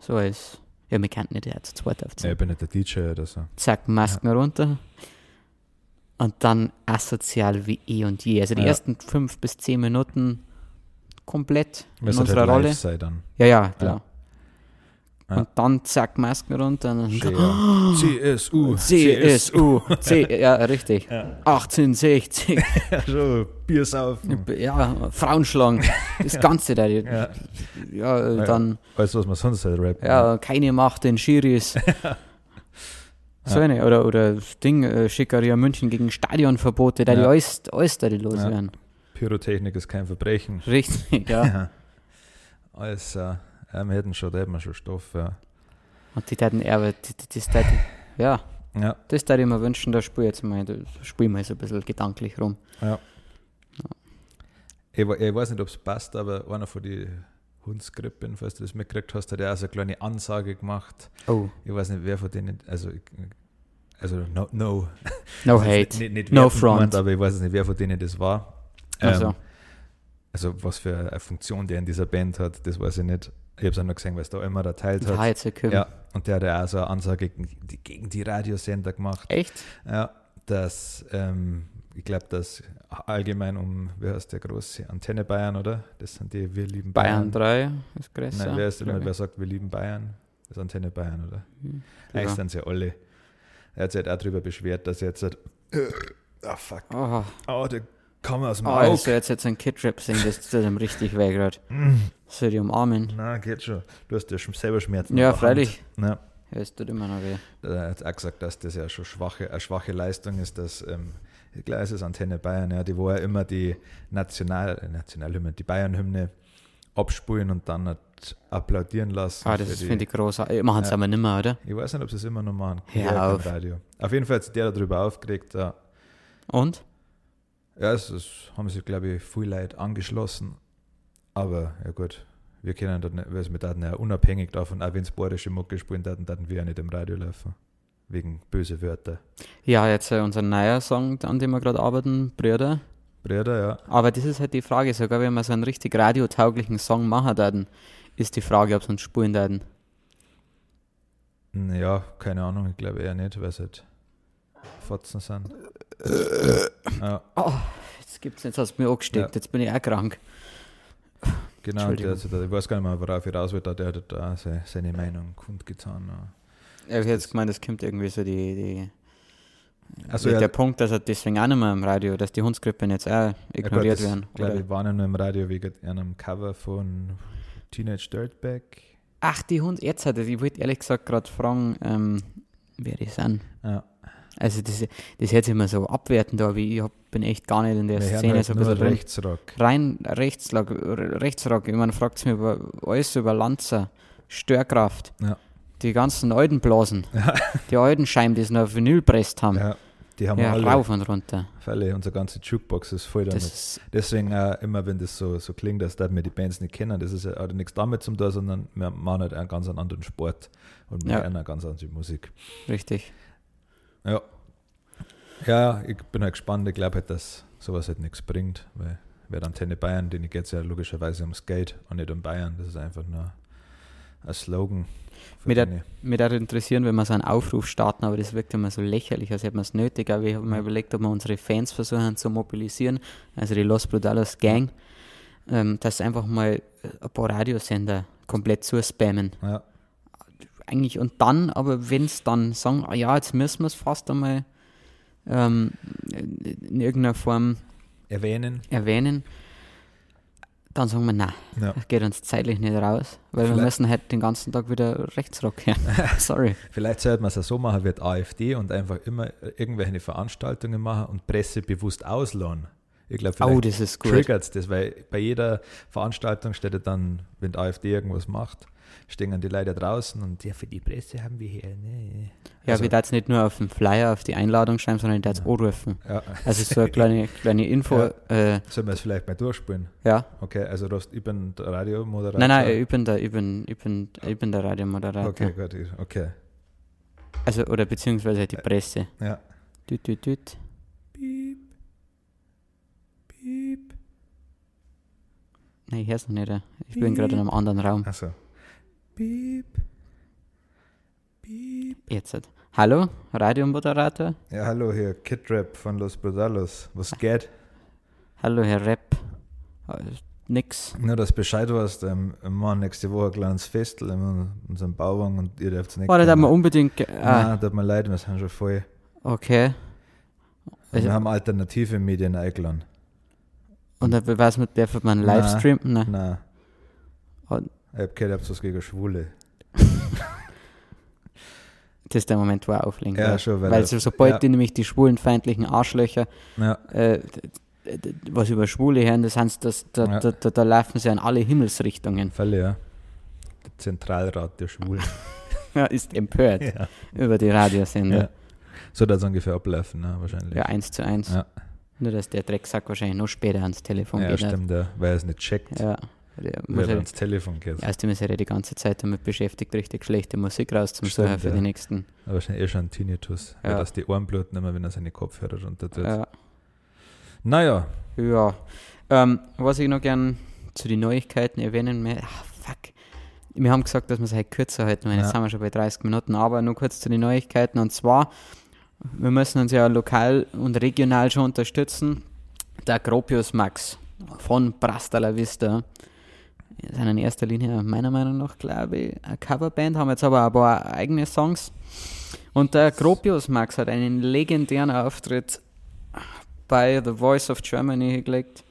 A: so als, ja, wir kannten nicht, der zu zweit
B: ja,
A: aufziehen.
B: ich bin nicht der DJ oder so.
A: Zack, Masken runter. Und dann asozial wie eh und je. Also die
B: Ja.
A: ersten fünf bis zehn Minuten komplett in
B: Müsste
A: unserer
B: halt
A: Rolle.
B: sein dann.
A: Ja, ja, klar.
B: Ja.
A: Und dann zack, Masken runter. Und dann
B: Ja. CSU.
A: CSU. C, ja, richtig.
B: Ja.
A: 1860.
B: Ja, schon Bier saufen.
A: ja, Frauenschlagen. Das Ganze da. Ja,
B: Ja.
A: dann,
B: Weißt du, was man sonst halt rappen?
A: ja, keine Macht den Schiris. So eine, oder, oder das Ding, äh, Schickeria München gegen Stadionverbote, da die alles, alles da die los
B: Ja.
A: werden.
B: Pyrotechnik ist kein Verbrechen.
A: Richtig, ja.
B: Alles, äh, ja, wir hätten schon, da hätten wir schon Stoff, ja.
A: Und die hätten eher, das, das, ja,
B: Ja,
A: das würde ich mir wünschen, da spiel jetzt mal, da spiel mal so ein bisschen gedanklich rum.
B: ich, we- ich weiß nicht, ob es passt, aber einer von den Hundskrippen, falls du das mitgekriegt hast, hat ja auch so eine kleine Ansage gemacht.
A: Oh,
B: Ich weiß nicht, wer von denen, also, ich- also no, no.
A: no
B: ist
A: hate.
B: Nicht, nicht
A: No
B: wertend
A: front.
B: gemeint, aber ich weiß nicht, wer von denen das war.
A: Also.
B: Ähm, also was für eine Funktion der in dieser Band hat, das weiß ich nicht. Ich habe es auch noch gesehen, weil es da immer da teilt hat.
A: Ja, gekommen.
B: Ja, und der hat ja auch so eine Ansage gegen die, gegen die Radiosender gemacht.
A: Echt?
B: Ja, dass, ähm, ich glaube, dass allgemein um, wer heißt der große Antenne Bayern, oder? Das sind die Wir lieben
A: Bayern
B: Bayern.
A: 3 ist größer.
B: Nein, wer, ist,
A: ich.
B: wer sagt Wir lieben Bayern? Das ist Antenne Bayern, oder?
A: Hm,
B: Eigentlich
A: ja.
B: sind sie alle. Er hat sich halt auch darüber beschwert, dass er jetzt halt, ah fuck,
A: Oh,
B: oh, der kam aus dem
A: oh
B: Auge.
A: also jetzt jetzt ein Kid-Rap singen, das tut ihm richtig weh gerade.
B: Mm,
A: Soll die umarmen?
B: Na, geht schon. Du hast ja schon selber Schmerzen.
A: Ja, freilich.
B: Ja,
A: Ja, es tut immer noch weh.
B: er hat auch gesagt, dass das ja schon schwache, eine schwache Leistung ist, dass, ähm, ich glaube, es ist Antenne Bayern, ja, die wo ja immer die National, äh, Nationalhymne, die Bayern-Hymne abspulen und dann halt applaudieren lassen.
A: Ah, das ist, finde ich großartig. Machen es
B: Ja.
A: aber nicht mehr, oder?
B: Ich weiß nicht, ob sie es immer noch machen.
A: Hör
B: Ich kein
A: auf.
B: Auf jeden Fall hat sich der darüber aufgeregt. Ja,
A: Und?
B: Ja es, es haben sich, glaube ich, viele Leute angeschlossen. Aber ja gut, wir können dann, nicht- weil wir daten ja unabhängig davon, auch wenn es bayerische Mucke spielen, daten, daten wir ja nicht im Radio laufen. Wegen böse Wörter.
A: Ja, jetzt äh, unser neuer Song, an dem wir gerade arbeiten, Brüder.
B: Brüder, ja.
A: Aber das ist halt die Frage, sogar wenn wir so einen richtig radiotauglichen Song machen würden, ist die Frage, ob sie uns spulen würden.
B: Ja, keine Ahnung, ich glaube eher nicht, weil es halt Fotzen sind. Ja,
A: Jetzt gibt's, jetzt hast du mir angesteckt,
B: Ja.
A: jetzt bin ich auch krank.
B: genau. Der, also, der, ich weiß gar nicht mehr, worauf ich raus will, der hat da seine, seine Meinung kundgetan. Ja.
A: Ich hätte jetzt gemeint, es kommt irgendwie so die, die
B: Also,
A: der
B: ja,
A: Punkt, dass er deswegen auch nicht mehr im Radio, dass die Hundskrippen jetzt auch ignoriert werden.
B: Ich glaube,
A: Oder?
B: ich war nur im Radio wegen einem Cover von Teenage Dirtbag.
A: Ach, die Hund, jetzt hat er, ich wollte ehrlich gesagt gerade fragen, ähm, wer die sind.
B: Ja.
A: Also das, das hört sich immer so abwertend wie ich hab, bin echt gar nicht in der
B: Wir
A: Szene
B: halt
A: so ein bisschen.
B: Rechtsrock.
A: Rein Rechtsrock, Rechtsrock, ich meine, fragt mich über alles über Lanzer, Störkraft,
B: Ja.
A: die ganzen alten Blasen, die alten Scheiben, die es noch auf Vinyl presst haben. Ja,
B: Ja, die haben wir alle.
A: rauf und runter.
B: Fälle, unsere ganze Jukebox ist voll damit.
A: Das
B: Deswegen äh, immer, wenn das so, so klingt, dass da wir die Bands nicht kennen, das ist ja hat nichts damit zu tun, sondern wir machen halt einen ganz anderen Sport und wir
A: Ja.
B: hören eine ganz andere Musik.
A: richtig.
B: Ja. Ja, ich bin halt gespannt. Ich glaube halt, dass sowas halt nichts bringt, weil wer Antenne Bayern, denen geht es ja logischerweise ums Geld und nicht um Bayern. Das ist einfach nur ein Slogan.
A: Mich würde interessieren, wenn wir so einen Aufruf starten, aber das wirkt immer so lächerlich, als hätten wir es nötig. Aber ich habe mir überlegt, ob wir unsere Fans versuchen zu mobilisieren, also die Los Brutalos Gang, ähm, dass einfach mal ein paar Radiosender komplett zuspammen.
B: Ja,
A: Eigentlich und dann, aber wenn es dann sagen, ah ja, jetzt müssen wir es fast einmal ähm, in irgendeiner Form
B: erwähnen.
A: erwähnen, dann sagen wir, nein,
B: Ja.
A: das geht uns zeitlich nicht raus, weil wir
B: Vielleicht-
A: müssen halt den ganzen Tag wieder Rechtsrock hören. Sorry.
B: Vielleicht sollte man es ja so machen wie die AfD und einfach immer irgendwelche Veranstaltungen machen und Presse bewusst ausladen. Ich glaube,
A: Oh, das ist gut.
B: triggert es das, weil bei jeder Veranstaltung steht dann, wenn die AfD irgendwas macht, stehen die Leute draußen und ja, für die Presse haben wir hier.
A: Ja,
B: Also-
A: wir da jetzt nicht nur auf den Flyer, auf die Einladung schreiben, sondern ich jetzt anrufen.
B: Ja,
A: Also so eine kleine, kleine Info.
B: Ja.
A: Äh,
B: sollen wir es vielleicht mal durchspielen?
A: ja.
B: Okay, also du hast, ich bin der Radiomoderator.
A: Nein, nein, ich bin der, ich bin, ich bin, ich bin der Radiomoderator.
B: Okay, gut, okay.
A: Also, oder beziehungsweise die Presse.
B: Ja.
A: Düt, düt, düt.
B: Piep. Piep.
A: Nein, ich hör's noch nicht. Ich bin gerade in einem anderen Raum.
B: Achso. Piep. Piep.
A: Jetzt. Hallo, Radiomoderator.
B: Ja, hallo, hier Kid Rap von Los Brudalos. Was geht?
A: Hallo, Herr Rep. Äh, Nix.
B: Nur, dass du Bescheid weißt, ähm, wir machen nächste Woche ein kleines Festel in unserem Bauwagen und ihr dürft es nicht
A: Oh, da darf man
B: kommen.
A: unbedingt. Ah,
B: Nein, tut mir leid, wir sind schon voll.
A: okay. Also-
B: wir haben alternative Medien eingeladen.
A: Und dann weiß man, darf man Livestream? Nein.
B: Nein.
A: Und-
B: Ich hab gehört, was gegen Schwule.
A: Das ist der Moment, wo er auflegen
B: Ja, schon, weil
A: Weil so, sobald
B: ja.
A: die nämlich die schwulenfeindlichen Arschlöcher
B: Ja,
A: äh, was über Schwule hören, das heißt, das, da,
B: Ja.
A: da, da, da laufen sie in alle Himmelsrichtungen.
B: Fälle, ja. Der Zentralrat der Schwulen.
A: Ja, ist empört
B: ja.
A: über die Radiosender.
B: ja. So das ungefähr ablaufen, ne, wahrscheinlich.
A: Ja, eins zu eins.
B: Ja.
A: Nur, dass der Drecksack wahrscheinlich noch später ans Telefon
B: Ja,
A: geht. hat.
B: stimmt, ja, weil er es nicht checkt,
A: Ja. Der
B: weil
A: muss
B: er
A: ja,
B: ans Telefon geht.
A: außerdem ist er ja die ganze Zeit damit beschäftigt, richtig schlechte Musik rauszusuchen für
B: ja.
A: die nächsten.
B: Aber wahrscheinlich eh schon ein Tinnitus, weil
A: Ja.
B: das die Ohren bluten immer, wenn er seine Kopfhörer runter tut.
A: Ja.
B: Naja,
A: Ja. Ähm, was ich noch gern zu den Neuigkeiten erwähnen möchte, ah, fuck. Wir haben gesagt, dass wir es halt kürzer halten, weil
B: Ja.
A: jetzt sind wir schon bei 30 Minuten, aber nur kurz zu den Neuigkeiten. Und zwar, wir müssen uns ja lokal und regional schon unterstützen. Der Gropius Max von Brasta la Vista. Sind in erster Linie meiner Meinung nach, glaube ich, eine Coverband, haben jetzt aber ein paar eigene Songs. Und der Gropius Max hat einen legendären Auftritt bei The Voice of Germany hingelegt.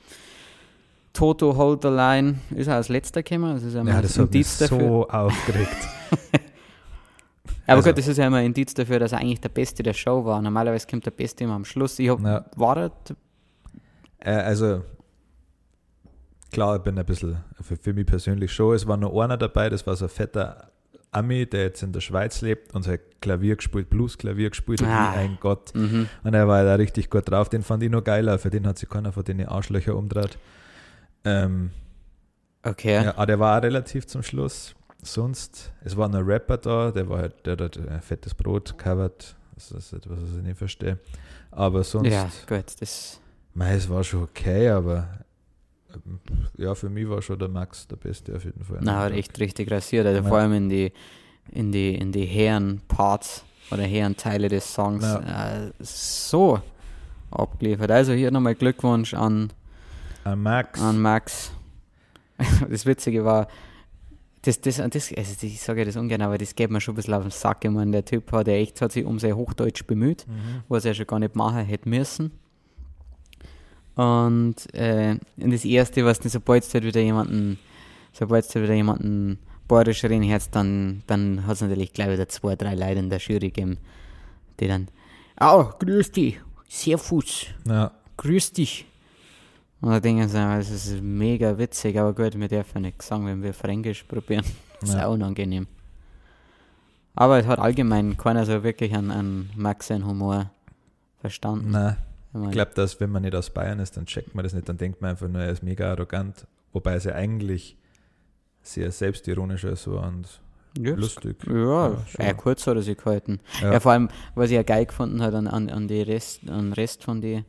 A: Toto Hold the Line ist auch als letzter gekommen, das ist ja,
B: ja, das
A: ein
B: hat mich
A: Indiz dafür.
B: so aufgeregt.
A: Aber
B: also-
A: gut, das ist ja immer ein Indiz dafür, dass er eigentlich der Beste der Show war. Normalerweise kommt der Beste immer am Schluss. Ich hab,
B: Ja.
A: War er?
B: Äh, also, klar, ich bin ein bisschen, für, für mich persönlich schon, es war nur einer dabei, das war so ein fetter Ami, der jetzt in der Schweiz lebt und ein Klavier gespielt, Blues-Klavier gespielt hat,
A: Ah.
B: wie ein Gott.
A: Mhm.
B: Und er war da richtig gut drauf, den fand ich noch geiler, für den hat sich keiner von den Arschlöcher umdreht. Ähm,
A: Okay.
B: ja. aber der war auch relativ zum Schluss. Sonst, es war noch ein Rapper da, der war halt, der hat ein fettes Brot covered, das ist etwas, was ich nicht verstehe. Aber sonst,
A: Ja, gut, das.
B: Mei, es war schon okay, aber ja, für mich war schon der Max der Beste auf jeden Fall.
A: Na, hat echt richtig rasiert. Also
B: Ja.
A: vor allem in die, in die, in die Herren-Parts oder Herren-Teile des Songs äh, so abgeliefert. Also hier nochmal Glückwunsch an,
B: An Max.
A: an Max. Das Witzige war, das, das, das, also ich sage ja das ungern, aber das geht mir schon ein bisschen auf den Sack. Ich meine, der Typ hat ja echt hat sich um sein Hochdeutsch bemüht,
B: Mhm.
A: was er schon gar nicht machen hätte müssen. Und, äh, und das Erste, was sobald du halt wieder jemanden, sobald du wieder jemanden bayerisch reden hörst, dann, dann hat es natürlich gleich wieder zwei, drei Leute in der Jury gegeben, die dann, oh, grüß dich, Servus,
B: Ja,
A: grüß dich. Und da denken sie, es ist mega witzig, aber gut, wir dürfen nicht sagen, wenn wir Fränkisch probieren. Das ist
B: Ja.
A: auch unangenehm. Aber es hat allgemein keiner so wirklich an, an Max Humor verstanden.
B: nein.
A: Ich
B: glaube, dass wenn man nicht aus Bayern ist, dann checkt man das nicht, dann denkt man einfach nur, er ist mega arrogant, wobei es ja eigentlich sehr selbstironisch ist und
A: ja,
B: lustig.
A: Ja,
B: Ja,
A: eher kurz hat er sich gehalten. Ja.
B: Ja.
A: vor allem, was ich ja geil gefunden hat an, an, an, die Rest, an den Rest von den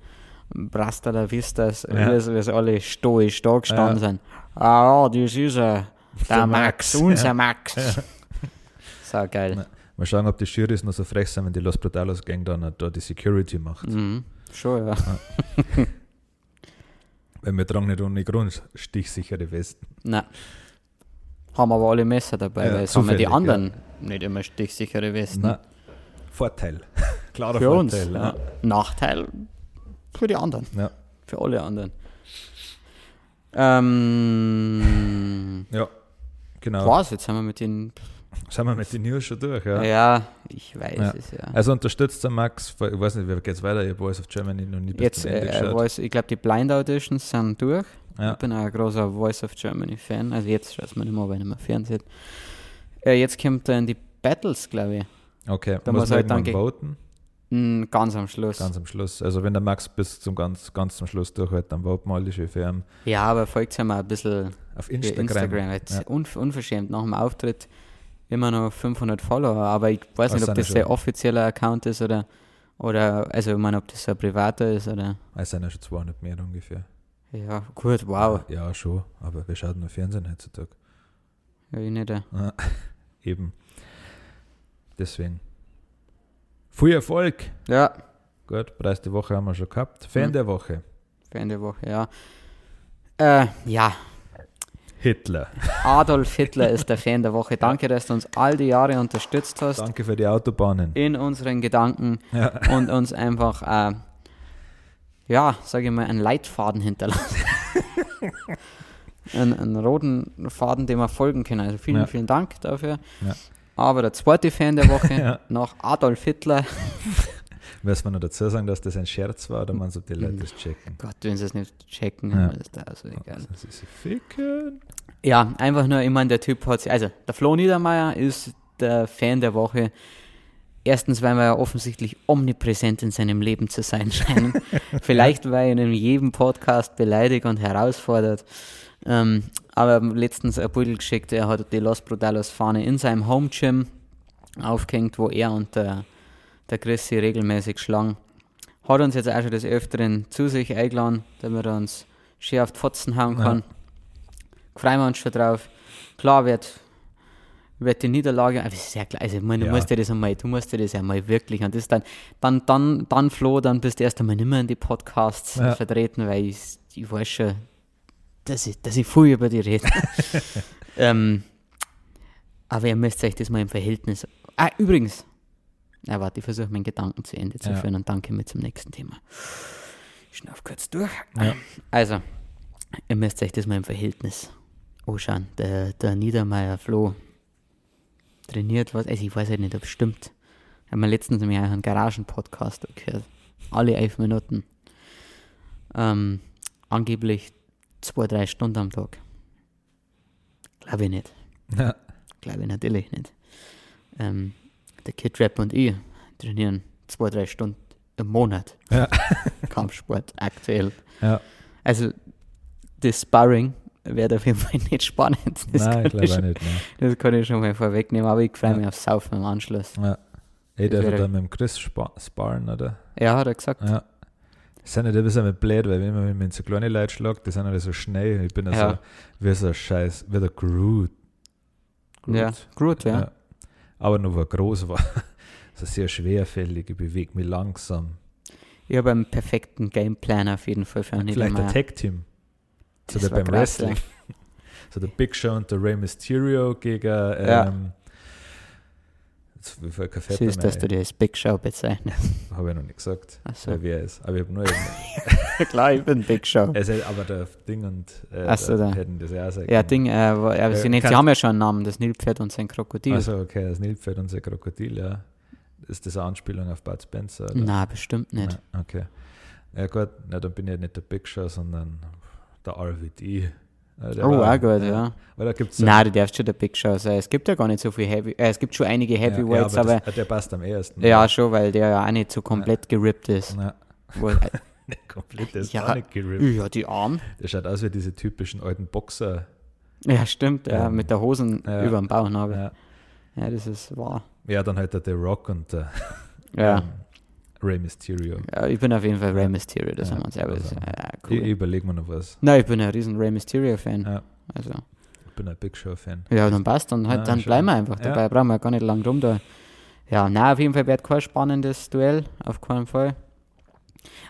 A: Brasta la Vistas,
B: Ja.
A: wie, sie- alle stoisch da gestanden
B: Ja.
A: sind. Ah, das ist er, der,
B: Der
A: Max,
B: Max,
A: unser
B: ja.
A: Max. So geil.
B: Ja. Mal schauen, ob die Jurys noch so frech sind, wenn die Los Brutalos Gang dann da die Security macht.
A: Mhm. Schon, ja.
B: Weil wir tragen nicht ohne Grund stichsichere Westen.
A: Nein. Haben aber alle Messer dabei,
B: Ja,
A: weil es haben ja die anderen nicht immer stichsichere Westen.
B: Na, Vorteil. Klarer
A: für uns.
B: Vorteil.
A: Ja. Nachteil für die anderen.
B: Ja.
A: Für alle anderen. Ähm,
B: Ja, genau.
A: was, jetzt haben wir mit den,
B: Sind wir mit den News schon durch,
A: ja,
B: ja?
A: ich weiß
B: Ja.
A: es ja.
B: Also unterstützt der Max, ich weiß nicht, wie geht's weiter? Habe Voice of Germany noch nie
A: Jetzt, äh. Voice, ich glaube, die Blind Auditions sind durch.
B: Ja.
A: Ich bin auch ein großer Voice of Germany Fan. Also jetzt schaut man nicht mehr, wenn ich mehr Fernsehen. Äh, jetzt kommt dann die Battles, glaube ich.
B: Okay,
A: Da
B: muss
A: muss
B: man
A: halt dann
B: voten,
A: Mm, ganz am Schluss.
B: ganz am Schluss. Also wenn der Max bis zum ganz, ganz zum Schluss durchhält, dann voten wir alle schön für ihn.
A: ja, aber folgt ja mal ein bisschen
B: Auf Instagram.
A: Instagram. Jetzt
B: Ja.
A: unv- unverschämt nach dem Auftritt immer noch 500 Follower. Aber ich weiß
B: Das
A: nicht, ob das
B: ja
A: der offizieller Account ist oder, oder also ich meine, ob das ein privater ist oder.
B: Es sind ja schon 200 mehr ungefähr.
A: Ja, gut, wow.
B: Ja, schon, aber wir schauen nur Fernsehen heutzutage.
A: Ja, ich nicht. äh.
B: Eben. Deswegen. Viel Erfolg.
A: Ja,
B: Gut, Preis der Woche haben wir schon gehabt. Fan
A: Mhm.
B: der Woche.
A: für der Woche, ja. Äh, ja,
B: Hitler.
A: Adolf Hitler ist der Fan der Woche. Danke, dass du uns all die Jahre unterstützt hast
B: Danke für die Autobahnen.
A: in unseren Gedanken
B: Ja.
A: und uns einfach, äh, ja, sage ich mal, einen Leitfaden hinterlassen. einen, einen roten Faden, dem wir folgen können. Also vielen,
B: Ja.
A: vielen Dank dafür.
B: Ja.
A: Aber der zweite Fan der Woche,
B: Ja.
A: nach Adolf Hitler,
B: Müssen wir noch dazu sagen, dass das ein Scherz war, oder man so die. Leute das checken?
A: Gott, wenn sie es nicht checken,
B: Ja.
A: dann ist das also egal.
B: Das ist ficken.
A: Ja, einfach nur, ich meine, der Typ hat sich, also der Flo Niedermeyer ist der Fan der Woche. Erstens, weil wir ja offensichtlich omnipräsent in seinem Leben zu sein scheinen. Vielleicht, weil er ihn in jedem Podcast beleidigt und herausfordert. Ähm, aber er letztens ein Bild geschickt, er hat die Los Brutalos Fahne in seinem Home Gym aufgehängt, wo er und der, der Chris sich regelmäßig schlagen. Hat uns jetzt auch schon des Öfteren zu sich eingeladen, damit er uns schön auf die Fotzen hauen
B: Ja.
A: kann. Freuen wir uns schon drauf. Klar wird, wird die Niederlage, aber es ist ja klar, also meine, du
B: Ja.
A: musst dir das einmal, du musst dir das ja mal wirklich, und das dann, dann, dann, dann Flo, dann bist du erst einmal nicht mehr in die Podcasts
B: Ja.
A: vertreten, weil ich, ich weiß schon, dass ich, dass ich viel über die rede. ähm, aber ihr müsst euch das mal im Verhältnis. Ah, übrigens. Na, warte, ich versuche meinen Gedanken zu Ende zu
B: Ja.
A: führen und danke mit zum nächsten Thema. Schnauf kurz durch.
B: Ja.
A: Also, ihr müsst euch das mal im Verhältnis anschauen. Der, der Niedermeyer Flo trainiert was, also ich weiß halt nicht, ob es stimmt. Haben wir letztens nämlich auch einen Garagen-Podcast gehört. Alle elf Minuten. Ähm, angeblich zwei, drei Stunden am Tag. Glaube ich nicht.
B: Ja.
A: Glaube ich natürlich nicht. Ähm, der Kid Rap und ich trainieren zwei, drei Stunden im Monat.
B: Ja.
A: Kampfsport aktuell.
B: Ja.
A: Also das Sparring wird auf jeden Fall nicht spannend. Das,
B: Nein,
A: kann,
B: ich glaube nicht. Ne.
A: das kann ich schon mal vorwegnehmen, aber ich freue
B: Ja.
A: mich aufs Saufen im Anschluss.
B: Ja. Ich darf
A: wäre-
B: da mit dem Chris spa sparen, oder?
A: Ja, hat er gesagt.
B: Ja. Das sind nicht ein bisschen blöd, weil wenn man man so kleine Leute schlagt, die sind alle so schnell. Ich bin ja,
A: Ja.
B: so wie so ein Scheiß, wie der Groot.
A: Ja, gut, ja.
B: Aber nur, er groß war. So sehr schwerfällig, ich bewege mich langsam.
A: Ich habe einen perfekten Gameplan auf jeden Fall für einen
B: Vielleicht ein
A: Niedermeyer.
B: Tag-Team. So
A: Das
B: der beim Wrestling. So der Big Show und der Rey Mysterio gegen
A: Ja.
B: ähm, wie viel Kaffee
A: Süß, dass du dir als Big Show bezeichnest.
B: Habe ich noch nicht gesagt,
A: Ach so.
B: wer ist. Aber ich habe nur
A: Klar, ich bin Big Show.
B: Es ist aber der Ding und äh,
A: Ach so, da.
B: hätten das ja auch sagen
A: Ja. Ding, äh, aber sie,
B: Äh,
A: nicht, sie haben ja schon einen Namen, das Nilpferd und sein Krokodil.
B: Also okay, das Nilpferd und sein Krokodil, ja. Ist das eine Anspielung auf Bud Spencer? Oder?
A: Na, bestimmt nicht.
B: Nein, okay. Ja gut, na, dann bin ich nicht der Big Show, sondern der RVD. Ja, der
A: Oh,
B: war-
A: auch gut, ja.
B: Weil da gibt's
A: Nein, du darfst schon der Big Show sein. Es gibt ja gar nicht so viel Heavy, äh, es gibt schon einige Heavyweights,
B: ja,
A: aber,
B: das, der passt am ehesten.
A: ja, schon, weil der ja auch nicht so komplett gerippt ist.
B: Na,
A: Wo,
B: nicht komplett, der ist
A: Ja.
B: auch nicht gerippt.
A: ja, die Arm.
B: Der schaut aus wie diese typischen alten Boxer.
A: Ja, stimmt, ja,
B: Ja.
A: mit der Hosen
B: Ja.
A: über dem Bauchnabel. Ja.
B: Ja.
A: das ist wahr.
B: ja, dann halt der The Rock und der
A: Ja.
B: Rey Mysterio.
A: ja, ich bin auf jeden Fall Rey Mysterio, das
B: Ja,
A: haben wir uns selber.
B: also,
A: ja,
B: Ich,
A: cool.
B: ich überlege mir noch was.
A: Nein, ich bin ein riesen Rey Mysterio-Fan.
B: Ja.
A: Also,
B: Ich bin ein Big Show-Fan.
A: ja, dann passt, dann, halt,
B: Ja,
A: dann bleiben wir einfach
B: Ja.
A: dabei, brauchen wir gar nicht lang drum da. Ja, nein, auf jeden Fall wird kein spannendes Duell, auf keinen Fall.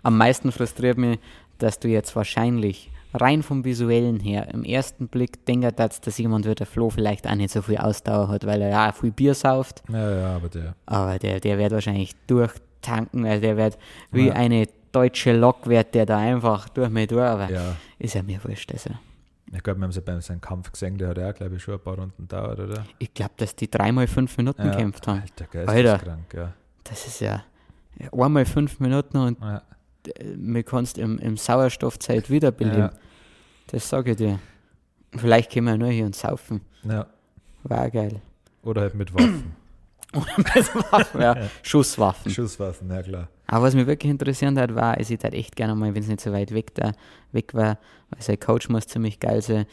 A: Am meisten frustriert mich, dass du jetzt wahrscheinlich rein vom Visuellen her im ersten Blick denkst, dass, dass jemand wie der Flo vielleicht auch nicht so viel Ausdauer hat, weil er ja auch viel Bier sauft.
B: Ja, ja, aber der.
A: Aber der, der wird wahrscheinlich durchtanken, also der wird wie
B: Ja.
A: eine deutsche Lok wird, der da einfach durch mich durch, aber
B: Ja.
A: ist ja mir wurscht. Also.
B: Ich glaube, wir haben sie beim seinem Kampf gesehen, der hat ja glaube ich, schon ein paar Runden dauert, oder?
A: Ich glaube, dass die dreimal fünf Minuten
B: Ja.
A: gekämpft haben.
B: Alter, geil,
A: Alter.
B: ist das krank, ja.
A: Das ist ja einmal fünf Minuten und
B: ja.
A: äh, mir kannst im, im Sauerstoffzeit wiederbeleben.
B: Ja.
A: Das sage ich dir. Vielleicht können wir nur hier und saufen.
B: ja.
A: War geil.
B: Oder halt mit Waffen.
A: Waffen, ja. Schusswaffen.
B: Schusswaffen, ja klar.
A: Aber was mich wirklich interessiert hat, war, ich hätte halt echt gerne mal, wenn es nicht so weit weg, da, weg war, weil sein Coach muss ziemlich geil sein,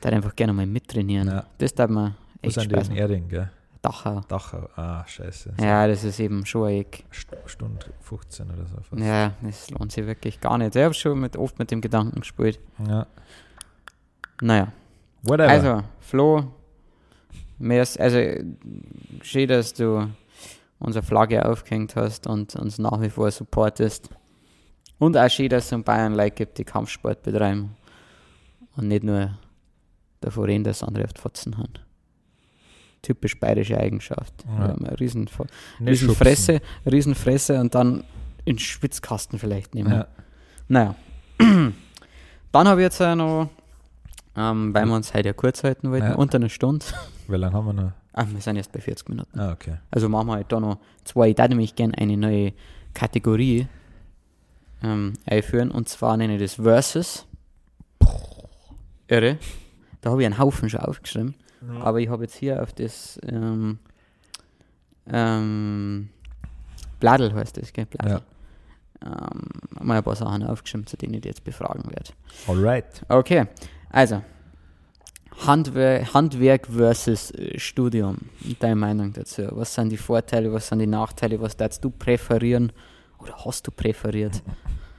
A: da einfach gerne mal mittrainieren.
B: Ja.
A: Das darf
B: Wo
A: echt
B: sind die
A: Spaß
B: in
A: machen.
B: Erding, gell?
A: Dachau.
B: Dachau. Ah, scheiße.
A: Ja, das ist eben schon ein Eck.
B: St Stunde 15 oder so. Fast.
A: Ja, das lohnt sich wirklich gar nicht. Ich habe schon mit, oft mit dem Gedanken gespielt.
B: ja.
A: Naja,
B: Whatever.
A: also, Flo, mir ist, also, schön, dass du unsere Flagge aufgehängt hast und uns nach wie vor supportest. Und auch schön, dass es in Bayern Leute gibt, die Kampfsport betreiben und nicht nur davor reden, dass andere auf die Fotzen haben. Typisch bayerische Eigenschaft.
B: Ja.
A: Riesen,
B: Nicht
A: riesen
B: schubsen.
A: Fresse, riesen Fresse und dann in den Schwitzkasten vielleicht nehmen.
B: Ja.
A: Naja. Dann habe ich jetzt auch noch, ähm, weil wir uns heute ja kurz halten wollten,
B: Ja.
A: unter einer Stunde.
B: Wie lange haben wir noch?
A: Ah, wir sind jetzt bei 40 Minuten.
B: Ah, okay.
A: Also machen wir halt da noch zwei. Ich würde nämlich gerne eine neue Kategorie ähm, einführen und zwar nenne ich das Versus. Irre. Da habe ich einen Haufen schon aufgeschrieben. Aber ich habe jetzt hier auf das ähm, ähm, Bladel heißt das, gell? Bladel. Ähm, mal ein paar Sachen aufgeschrieben, zu denen ich dich jetzt befragen werde.
B: Alright.
A: Okay, also Handwer Handwerk versus äh, Studium. Deine Meinung dazu? Was sind die Vorteile, was sind die Nachteile, was darfst du präferieren oder hast du präferiert?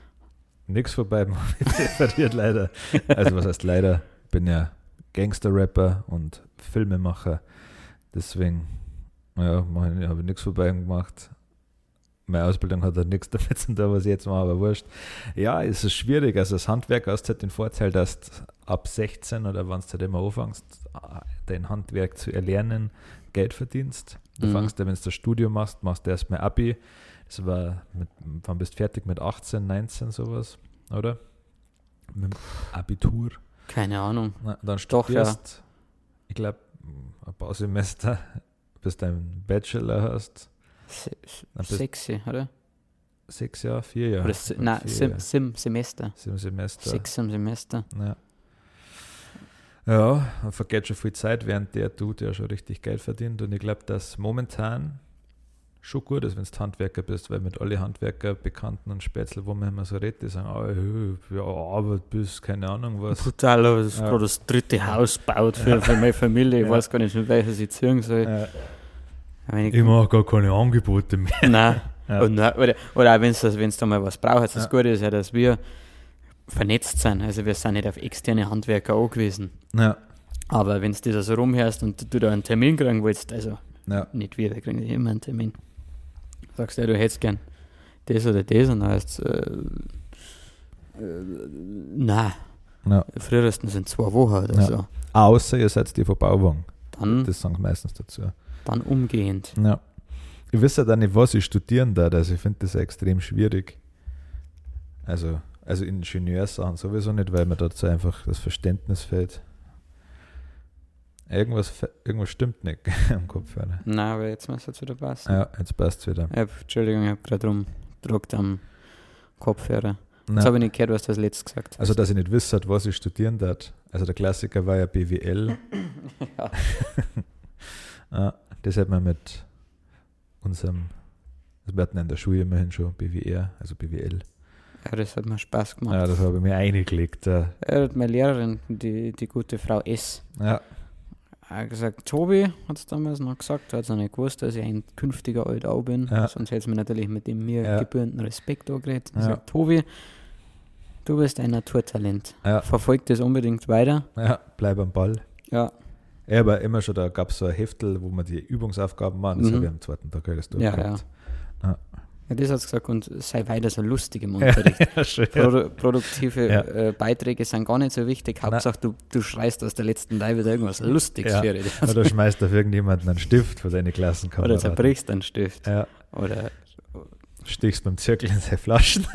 B: Nix vorbei, präferiert leider. Also was heißt leider? Ich bin ja Gangster-Rapper und Filmemacher. Deswegen, ja, habe ich nichts vorbei gemacht. Meine Ausbildung hat halt nichts damit zu tun, was ich jetzt mache, aber wurscht. Ja, es ist schwierig. Also das Handwerk hast halt den Vorteil, dass ab 16 oder wann du halt immer anfängst, dein Handwerk zu erlernen, Geld verdienst. Du
A: Mhm.
B: fängst wenn du das Studium machst, machst du erstmal Abi. Das war, mit, wann bist du fertig? Mit 18, 19 sowas, oder? Mit dem Abitur.
A: Keine Ahnung.
B: Na, dann
A: Doch, ja.
B: studierst, ich glaube, ein paar Semester, bis du deinen Bachelor hast.
A: Se
B: Dann bist-
A: Sechsi, oder?
B: Sechs Jahre, vier Jahre.
A: Oder
B: Vier
A: nein,
B: Jahre.
A: Sim Semester.
B: Sieben Semester.
A: Sechs im Semester.
B: Ja. Ja, man vergeht schon viel Zeit, während der tut, der schon richtig Geld verdient. Und ich glaube, dass momentan schon gut ist, wenn du Handwerker bist, weil mit alle Handwerker, Bekannten und Spätzle, wo man immer so redet, die sagen, oh, ja, Arbeit bis, keine Ahnung was.
A: Brutal, aber das
B: Ja.
A: gerade das dritte Haus baut für, für meine Familie. Ich
B: Ja.
A: weiß gar nicht, mit welcher ich ziehen soll. Ich,
B: ich mache gar keine Angebote mehr.
A: Nein.
B: Ja.
A: Und, nein, oder, oder auch wenn es da mal was braucht. Das
B: Ja.
A: Gute ist ja, dass wir vernetzt sind. Also wir sind nicht auf externe Handwerker angewiesen.
B: Ja,
A: Aber wenn du das so rumhörst und du da einen Termin kriegen willst, also
B: ja,
A: nicht wir, da kriegen immer einen Termin. Sagst du, ja, du hättest gern das oder das und dann heißt äh, äh, nein,
B: ja.
A: frühestens in zwei Wochen oder
B: Ja.
A: so.
B: Außer ihr seid die Verbauung.
A: Dann,
B: Das sagen sie meistens dazu.
A: dann umgehend.
B: Ja. Ich weiß ja dann nicht, was ich studieren da. Also ich finde das ja extrem schwierig. Also, also Ingenieursachen sowieso nicht, weil mir dazu einfach das Verständnis fehlt. Irgendwas, irgendwas stimmt nicht am Kopfhörer.
A: Nein, aber jetzt muss es wieder passen.
B: Ja, jetzt passt es wieder.
A: Ich hab, Entschuldigung, ich habe gerade rumgedruckt am Kopfhörer. Jetzt
B: Ja.
A: habe ich nicht gehört, was du als letztes gesagt hast.
B: Also, dass ich nicht wüsste, was ich studieren darf. Also, der Klassiker war ja BWL.
A: Ja.
B: ja, das hat man mit unserem, also wir hatten in der Schule immerhin schon BWR, also BWL.
A: ja, das hat mir Spaß gemacht.
B: Ja, das habe ich mir eingelegt. Ja.
A: Er hat meine Lehrerin, die, die gute Frau S.,
B: ja,
A: hat gesagt, Tobi, hat es damals noch gesagt, hat es noch nicht gewusst, dass ich ein künftiger Alt-Au bin,
B: Ja.
A: sonst hätte es mir natürlich mit dem mir
B: Ja.
A: gebührenden Respekt angeredet. Er
B: Ja.
A: sagt, Tobi, du bist ein Naturtalent.
B: ja,
A: Verfolg das unbedingt weiter.
B: ja, bleib am Ball.
A: Ja,
B: Ja, aber immer schon, da gab es so ein Heftel, wo man die Übungsaufgaben machen. Das
A: Mhm.
B: habe ich am zweiten Tag alles
A: Ja,
B: durchgehabt.
A: ja das hat gesagt und sei weiter so lustig im Unterricht.
B: Ja, schön.
A: Produ produktive
B: Ja.
A: äh, Beiträge sind gar nicht so wichtig. Hauptsache, du, du schreist aus der letzten Teil wieder irgendwas Lustiges
B: Ja.
A: für dich.
B: Oder schmeißt auf irgendjemanden einen Stift deine
A: Oder
B: Klassenkameraden.
A: zerbrichst einen Stift.
B: Ja,
A: Oder
B: stichst beim Zirkel in seine Flaschen.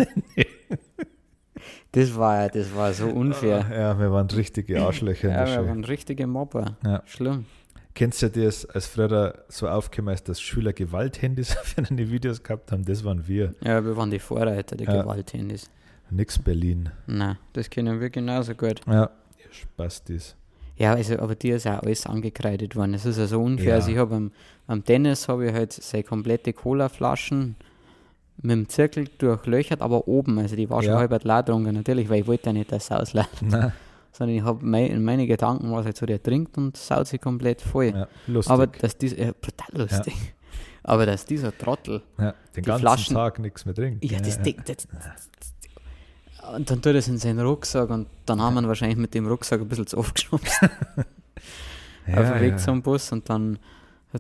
A: Das war, das war so unfair.
B: Ja, wir waren richtige Arschlöcher
A: Ja, wir waren richtige Mobber.
B: Ja.
A: Schlimm.
B: Kennst du das, als früher so aufgekommen ist, dass Schüler Gewalthandys auf ihren Videos gehabt haben? Das waren wir.
A: Ja, wir waren die Vorreiter der
B: Ja.
A: Gewalthandys.
B: Nix Berlin.
A: Nein, das kennen wir genauso gut.
B: Ja, ihr Spastis.
A: Ja, also, aber dir ist auch alles angekreidet worden. Das ist ja so unfair.
B: Ja.
A: Also ich habe am, am Tennis habe ich halt seine komplette Cola-Flaschen mit dem Zirkel durchlöchert, aber oben. Also die war schon
B: Ja.
A: halb leer drunter, natürlich, weil ich wollte ja nicht, dass es ausläuft.
B: Na,
A: Sondern ich habe mein, in meine Gedanken es halt so, der trinkt und saut sich komplett voll.
B: ja, lustig.
A: aber dass dieser, ja, brutal lustig. Aber dass dieser Trottel,
B: ja, den ganzen
A: Flaschen-
B: Tag nichts mehr trinkt.
A: ja, das Ding, das, und dann tut er es in seinen Rucksack und dann haben wir ihn wahrscheinlich mit dem Rucksack ein bisschen zu oft geschubst.
B: ja,
A: auf dem Weg
B: ja.
A: zum Bus und dann,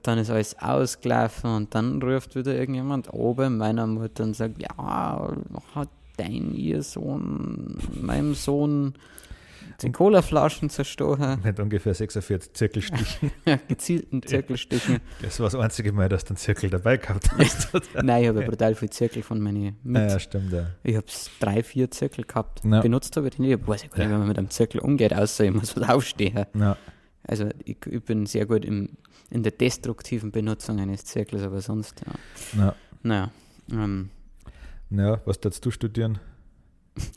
A: dann ist alles ausgelaufen und dann ruft wieder irgendjemand oben meiner Mutter und sagt, ja, hat dein ihr Sohn meinem Sohn die Colaflaschen zerstochen,
B: Mit ungefähr 46 Zirkelstichen.
A: ja, gezielten Zirkelstichen.
B: Das war das einzige Mal, dass du einen Zirkel dabei gehabt hast.
A: Nein, ich habe ja brutal viel Zirkel von meinen mit.
B: Ja, ja, stimmt. Ja.
A: Ich habe drei, vier Zirkel gehabt.
B: Ja.
A: Benutzt habe ich die nicht. Ich weiß ja gar nicht, wie man mit einem Zirkel umgeht, außer ich muss was aufstehen.
B: Ja.
A: Also ich, ich bin sehr gut im, in der destruktiven Benutzung eines Zirkels, aber sonst, ja.
B: Ja.
A: Naja, ähm,
B: ja, was darfst du studieren?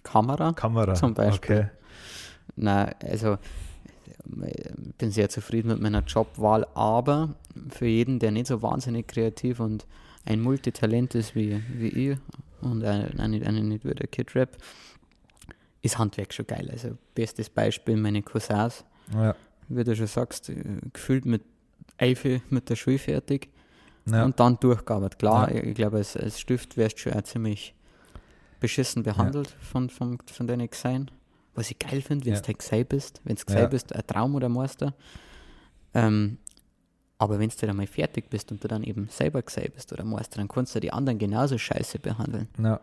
A: Kamera?
B: Kamera.
A: Zum Beispiel.
B: Okay.
A: Nein, also ich bin sehr zufrieden mit meiner Jobwahl, aber für jeden, der nicht so wahnsinnig kreativ und ein Multitalent ist wie, wie ich und eine, eine, eine nicht wie der Kid Rap, ist Handwerk schon geil. Also bestes Beispiel meine Cousins,
B: Ja.
A: wie du schon sagst, gefühlt mit Eife mit der Schule fertig
B: Ja.
A: und dann durchgearbeitet. Klar,
B: Ja.
A: ich glaube, als, als Stift wärst du schon auch ziemlich beschissen behandelt von, von, von deinen Gesehen. Was ich geil finde, wenn
B: Ja.
A: du halt Gesei bist. Wenn du
B: Ja.
A: Bist, ein Traum oder Meister. Ähm, aber wenn du dann einmal fertig bist und du dann eben selber Gesei bist oder Meister, dann kannst du die anderen genauso scheiße behandeln.
B: Ja.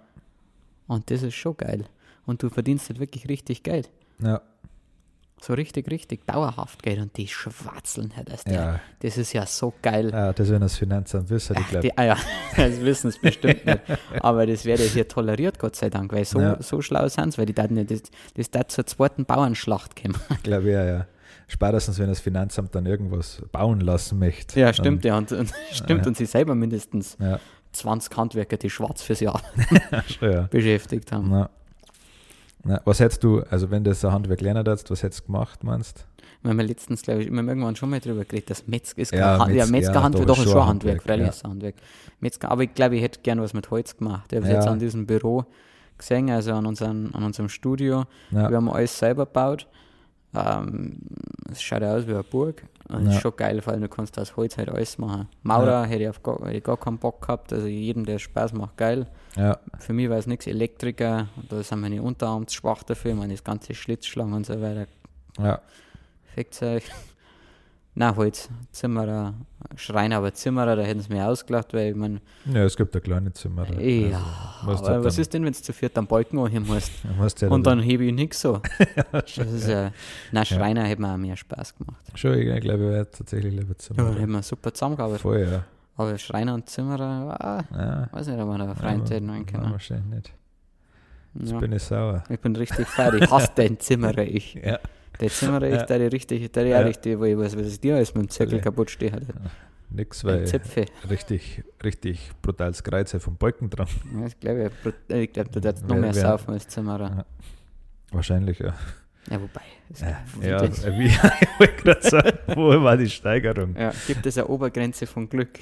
A: Und das ist schon geil. Und du verdienst halt wirklich richtig Geld.
B: Ja.
A: So richtig, richtig dauerhaft Geld. Und die schwatzeln halt aus der.
B: Ja.
A: Das ist ja so geil.
B: ja, das wenn das Finanzamt wissen, ich glaube.
A: ah ja, das wissen es bestimmt nicht. Aber das werde hier toleriert, Gott sei Dank, weil so,
B: Ja.
A: so schlau sind sie, weil die daten ja, das, das darf zur zweiten Bauernschlacht kommen.
B: glaube ja, ja. Spätestens, wenn das Finanzamt dann irgendwas bauen lassen möchte.
A: Ja, stimmt, ja. Und, und, stimmt,
B: Ja.
A: und sie selber mindestens
B: Ja,
A: 20 Handwerker, die schwarz fürs Jahr
B: ja.
A: beschäftigt haben.
B: Na. Was hättest du, also wenn du das ein Handwerk lernen hättest, was hättest du gemacht, meinst
A: Wir haben ja letztens, glaube ich, wir haben irgendwann schon mal drüber geredet, dass Metzger ist
B: Ja,
A: Hand, ja,
B: Metz-
A: Metzgerhandwerk
B: ja,
A: doch
B: doch,
A: ist
B: schon
A: Handwerk,
B: Handwerk,
A: freilich
B: ja.
A: ist Handwerk. Metzger, aber ich glaube, ich hätte gern was mit Holz gemacht. Ich habe
B: Ja.
A: jetzt an diesem Büro gesehen, also an, unseren, an unserem Studio.
B: Ja.
A: Wir haben alles selber gebaut. Ähm, es schaut aus wie eine Burg. Und
B: Ja.
A: ist schon geil, vor allem du kannst aus Holz halt alles machen. Maurer hätte ich auf gar, hätte ich gar keinen Bock gehabt. Also jedem, der Spaß macht, geil.
B: Ja,
A: Für mich war es nichts Elektriker. Da sind meine Unterarme zu schwach dafür. Meine, ganze Schlitzschlangen und so weiter.
B: ja,
A: Fickzeug. Nein, Holz. Zimmerer, Schreiner, aber Zimmerer, da hätten sie mir ausgelacht, weil ich meine,
B: ja, es gibt ein kleines Zimmer. da.
A: ja,
B: Also,
A: aber
B: halt
A: was ist denn, wenn du zu viert am Balken anheben musst?
B: musst ja
A: Und
B: dann,
A: dann hebe ich nichts so. das ist, äh, nein, Schreiner hätte mir auch mehr Spaß gemacht.
B: schon, ich glaube, ich wäre tatsächlich lieber
A: Ja,
B: Zimmer.
A: dann hätten wir super zusammengearbeitet.
B: Voll, ja.
A: Aber Schreiner und Zimmerer, ah,
B: ja.
A: weiß nicht, ob wir da freien rein
B: Nein,
A: können.
B: wahrscheinlich nicht. Jetzt
A: Ja.
B: bin ich sauer.
A: Ich bin richtig fertig. Ich hasse den Zimmerer, ich.
B: Ja.
A: Der Zimmerer, ich,
B: Ja.
A: der ist richtig, der
B: Ja.
A: auch richtig, wo ich weiß, was ist dir alles mit dem Zirkel
B: Ja.
A: kaputt steht. Hat.
B: Nix, weil
A: Zipfe.
B: richtig, richtig brutales Kreuz vom Balken dran.
A: Ja, ich glaube, ich glaube, du darfst noch mehr saufen als Zimmerer.
B: Ja. Wahrscheinlich, ja.
A: Ja, wobei. Es
B: Ja, ja wie ich wollte gerade sagen, wo war die Steigerung?
A: ja, gibt es eine Obergrenze von Glück?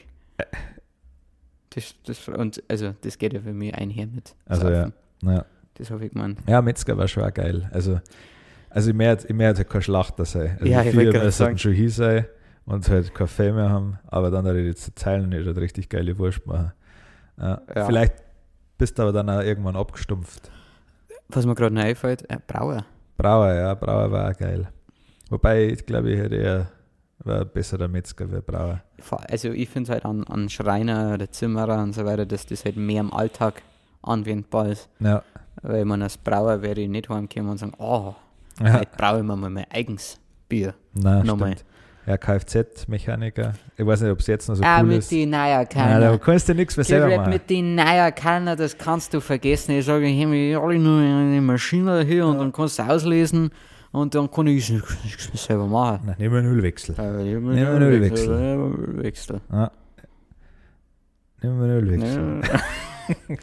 A: Das, das, und, also, das geht ja für mich einher mit.
B: Also, ja.
A: Saufen.
B: Ja,
A: Das habe ich gemeint.
B: ja Metzger war schon auch geil. Also, also ich möchte ich möchte kein Schlachter sein. Also
A: Ja, ich
B: viele sollten schon hier sein und halt Kaffee mehr haben, aber dann hätte ich jetzt die Zeilen nicht oder richtig geile Wurst machen. Ja.
A: Ja.
B: Vielleicht bist du aber dann auch irgendwann abgestumpft.
A: Was mir gerade noch einfällt, äh, Brauer.
B: Brauer, ja, Brauer war auch geil. Wobei, ich glaube, ich hätte eher war ein besserer Metzger wie Brauer.
A: Vor- Also ich finde halt an, an Schreiner oder Zimmerer und so weiter, dass das halt mehr im Alltag anwendbar ist.
B: Ja,
A: Weil man als Brauer wäre ich nicht heimgekommen und sagen, oh,
B: ja.
A: heute brauche ich mir mal mein eigenes Bier.
B: Nein,
A: Nochmal.
B: stimmt. Ja, Kfz-Mechaniker. Ich weiß nicht, ob es jetzt noch so
A: ah,
B: cool
A: mit
B: ist.
A: den neuen
B: Nein, da kannst du nichts mehr selber machen.
A: mit den neuen Kanner, das kannst du vergessen. Ich sage, ich habe alle nur eine Maschine hier und dann kannst du auslesen und dann kann ich mehr selber machen.
B: Nein, nicht mehr einen Ölwechsel.
A: Äh, ich hab
B: Nehmen wir einen Ölwechsel.
A: Ja, Ölwechsel.
B: Ja. Nicht mehr einen Ölwechsel.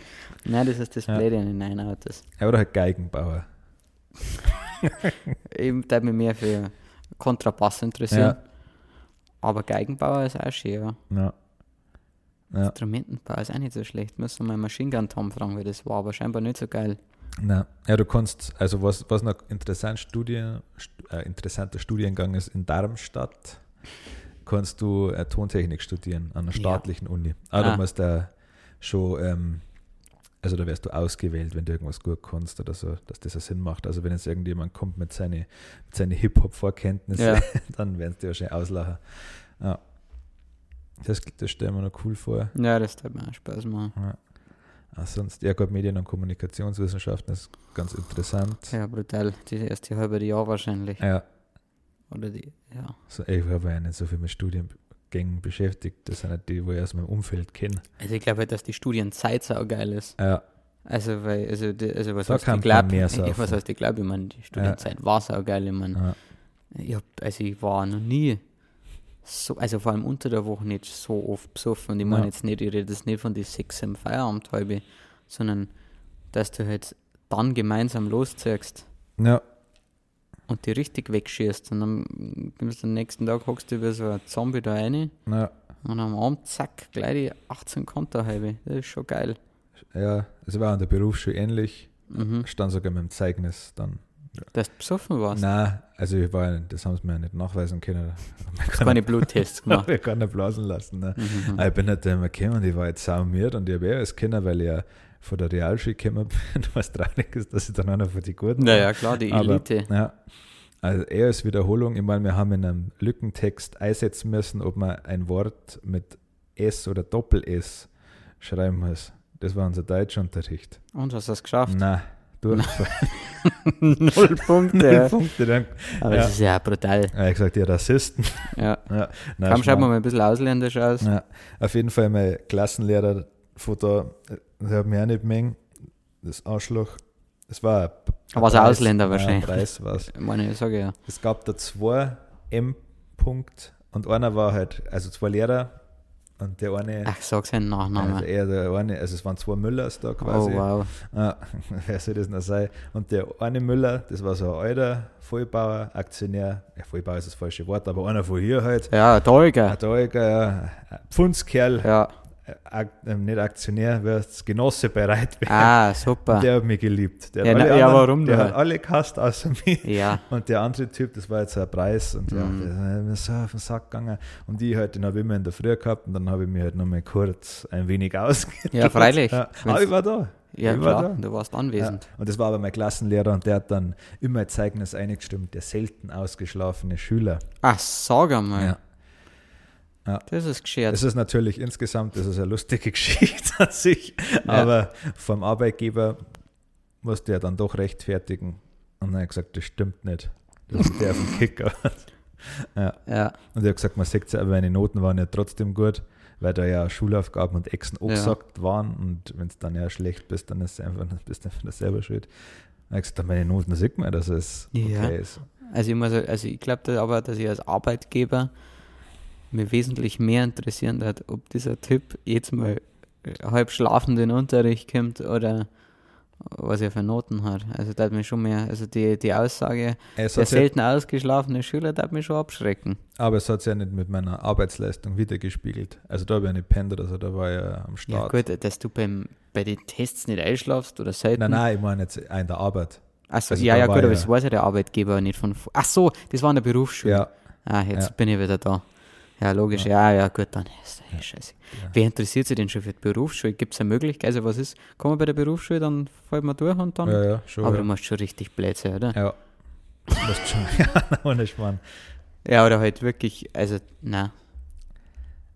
A: Nein. Das ist das
B: Ja.
A: Blöde an den Autos.
B: Oder halt Geigenbauer.
A: Ich würde mich mehr für Kontrabass interessieren.
B: Ja.
A: Aber Geigenbauer ist auch schön, ja.
B: Ja. Ja.
A: Instrumentenbau ist auch nicht so schlecht. Müssen wir mal Machine Gun Tom fragen, wie das war, aber scheinbar nicht so geil.
B: Na, ja, du kannst, also was, was noch interessant Studie, st äh, interessanter Studiengang ist, in Darmstadt kannst du äh, Tontechnik studieren an einer
A: Ja.
B: staatlichen Uni. Aber
A: Ah.
B: du musst da schon, ähm, also da wirst du ausgewählt, wenn du irgendwas gut kannst oder so, dass das Sinn macht. Also wenn jetzt irgendjemand kommt mit seinen mit seine Hip-Hop-Vorkenntnissen,
A: Ja.
B: dann werden dir wahrscheinlich auslachen. Ja. Das, das stellen wir noch cool vor.
A: Ja, das tut mir auch Spaß machen.
B: Ah, sonst, ja gut, Medien- und Kommunikationswissenschaften ist ganz interessant.
A: Ja, brutal. Die erste halbe Jahr wahrscheinlich.
B: Ja,
A: Oder die, ja.
B: so, ich habe ja nicht so viel mit Studiengängen beschäftigt. Das sind nicht die, wo ich aus meinem Umfeld kenne.
A: Also ich glaube halt, dass die Studienzeit so geil ist.
B: Ja,
A: Also, weil, also, die, also was heißt
B: man
A: glaube,
B: mehr
A: ich, was heißt ich glaube, ich meine, die Studienzeit war so geil. Ich meine,
B: ja,
A: ich hab, also ich war noch nie so, also vor allem unter der Woche nicht so oft besoffen. Und ich meine
B: Ja.
A: jetzt nicht, ich rede jetzt nicht von die sechs im Feierabend halbe, sondern dass du halt dann gemeinsam losziehst
B: ja,
A: und die richtig wegschießt. Und dann kommst du am nächsten Tag, hockst du wie so ein Zombie da rein
B: ja,
A: und am Abend, zack, gleich die 18 Konter halbe. Das ist schon geil.
B: ja. Es war an der Berufsschule ähnlich.
A: Mhm.
B: Stand sogar mit dem Zeugnis dann.
A: Dass du besoffen warst.
B: Nein, also ich war, das haben sie mir ja nicht nachweisen können. Man
A: Hast keine Bluttests gemacht.
B: ich kann nicht blasen lassen. Ne?
A: Mhm.
B: Aber ich bin halt immer gekommen und ich war jetzt saumiert und ich habe eh alles kennen, weil ich ja von der Realschule gekommen bin, was traurig ist, dass ich dann einer von die Guten
A: Naja, klar, die
B: Aber,
A: Elite.
B: Ja. Also eher als Wiederholung. Ich meine, wir haben in einem Lückentext einsetzen müssen, ob man ein Wort mit S oder Doppel-S schreiben muss. Das war unser Deutschunterricht.
A: Und hast du das geschafft?
B: Nein, Durchfall.
A: Null Punkte.
B: Punkte. Dann
A: Aber
B: Ja.
A: das ist ja brutal.
B: habe ich gesagt, ihr Rassisten.
A: Ja.
B: Ja, nein,
A: schaut man
B: Schmarrn.
A: mal ein bisschen ausländisch aus.
B: Ja, auf jeden Fall mein Klassenlehrer von da, äh, der hat mich auch nicht mengen. Das Arschloch. Es war ein
A: Aber war's ein Ausländer wahrscheinlich.
B: Ja, ein Preis war's.
A: Ich meine, ich sage ja.
B: Es gab da zwei M-Punkt und einer war halt, also zwei Lehrer und der eine,
A: Ach, sag seinen
B: also
A: Nachnamen.
B: eher der eine, also es waren zwei Müllers da quasi.
A: oh, wow.
B: Ah, wer soll das noch sein? Und der eine Müller, das war so ein alter Vollbauer, Aktionär, ja, Vollbauer ist das falsche Wort, aber einer von hier halt.
A: Ja,
B: Ein
A: Tolga.
B: Teuger, ja, ein Pfundskerl,
A: Ja.
B: Äh, Ak ähm, nicht Aktionär, wer ist Genosse bereit wäre.
A: Ah, super.
B: Der hat mich geliebt. Der
A: Ja,
B: hat
A: na-
B: alle
A: ja,
B: anderen-
A: warum
B: Der hat alle gehasst außer mich.
A: Ja.
B: Und der andere Typ, das war jetzt ein Preis und ja,
A: Mhm.
B: der ist mir so auf den Sack gegangen. Und ich halt, den habe ich immer in der Früh gehabt und dann habe ich mich halt nochmal kurz ein wenig ausgetobt.
A: Ja, freilich.
B: Ja, aber ich war da.
A: Ja,
B: ich war
A: klar.
B: da.
A: Du warst
B: Ja.
A: anwesend.
B: Und das war aber mein Klassenlehrer und der hat dann immer ein Zeugnis eingestimmt, der selten ausgeschlafene Schüler.
A: Ach, sag einmal.
B: Ja.
A: Das ist geschert.
B: Es ist natürlich insgesamt, das ist eine lustige Geschichte an sich,
A: Ja.
B: aber vom Arbeitgeber musste er dann doch rechtfertigen. Und dann hat er gesagt, das stimmt nicht. Das ist der auf dem Kicker.
A: Ja.
B: Und er hat gesagt, man sieht ja, aber meine Noten waren ja trotzdem gut, weil da ja Schulaufgaben und Exen angesagt waren. Und wenn es dann ja schlecht bist, dann ist es einfach, dann bist du einfach selber schuld. Er hat gesagt, meine Noten sieht man, dass es
A: Ja.
B: okay ist.
A: Also ich muss, also ich glaube aber, dass ich als Arbeitgeber mir wesentlich mehr interessieren hat, ob dieser Typ jetzt mal halb schlafend in den Unterricht kommt oder was er für Noten hat. Also das hat mich schon mehr, also die, die Aussage,
B: Es
A: der
B: ja,
A: selten ausgeschlafene Schüler, das hat mich schon abschrecken.
B: aber es hat sich ja nicht mit meiner Arbeitsleistung wiedergespiegelt. Also da habe ich ja nicht pennt oder so, da war ich ja am
A: Ja
B: Start.
A: gut, dass du beim, bei den Tests nicht einschlafst oder selten.
B: nein, nein, ich meine jetzt in der Arbeit.
A: Achso,
B: also
A: ja,
B: da
A: ja, gut, aber
B: ja-
A: das weiß ja der Arbeitgeber nicht von. Ach so, das war in der Berufsschule.
B: Ja,
A: Ah, jetzt
B: Ja.
A: bin ich wieder da. Ja, logisch. Ja, ja, gut, dann ist ja. scheiße.
B: Ja.
A: Wer interessiert sich denn schon für die Berufsschule? Gibt es eine Möglichkeit? Also, was ist? Kommen wir bei der Berufsschule, dann fällt man durch und dann.
B: ja, ja, schon.
A: aber
B: ja.
A: du musst schon richtig sein, oder?
B: Ja. Du musst schon, ja, ohne Schmarrn.
A: Ja, oder halt wirklich, also, na.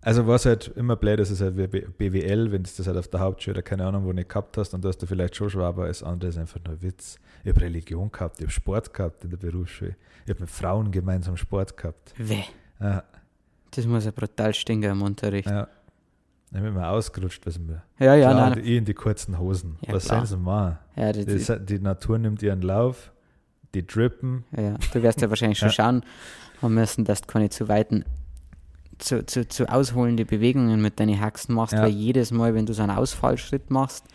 B: Also was halt immer blöd ist, ist halt BWL, wenn du das halt auf der Hauptschule oder keine Ahnung, wo nicht gehabt hast, dann hast du vielleicht schon schwer, aber das andere ist einfach nur Witz. Ich habe Religion gehabt, ich habe Sport gehabt in der Berufsschule. Ich habe mit Frauen gemeinsam Sport gehabt.
A: Weh.
B: Ja,
A: Das muss ja brutal stinken im Unterricht. Ja.
B: Dann bin ich mal ausgerutscht, was mir.
A: ja, ja
B: Klar,
A: nein.
B: ich in die kurzen Hosen.
A: Ja,
B: was
A: klar.
B: sollen sie machen?
A: Ja, das,
B: Die, die Natur nimmt ihren Lauf, die drippen.
A: ja, du wirst ja wahrscheinlich schon schauen haben müssen, dass du keine zu weiten, zu, zu, zu ausholende Bewegungen mit deinen Haxen machst,
B: Ja.
A: weil jedes Mal, wenn du so einen Ausfallschritt machst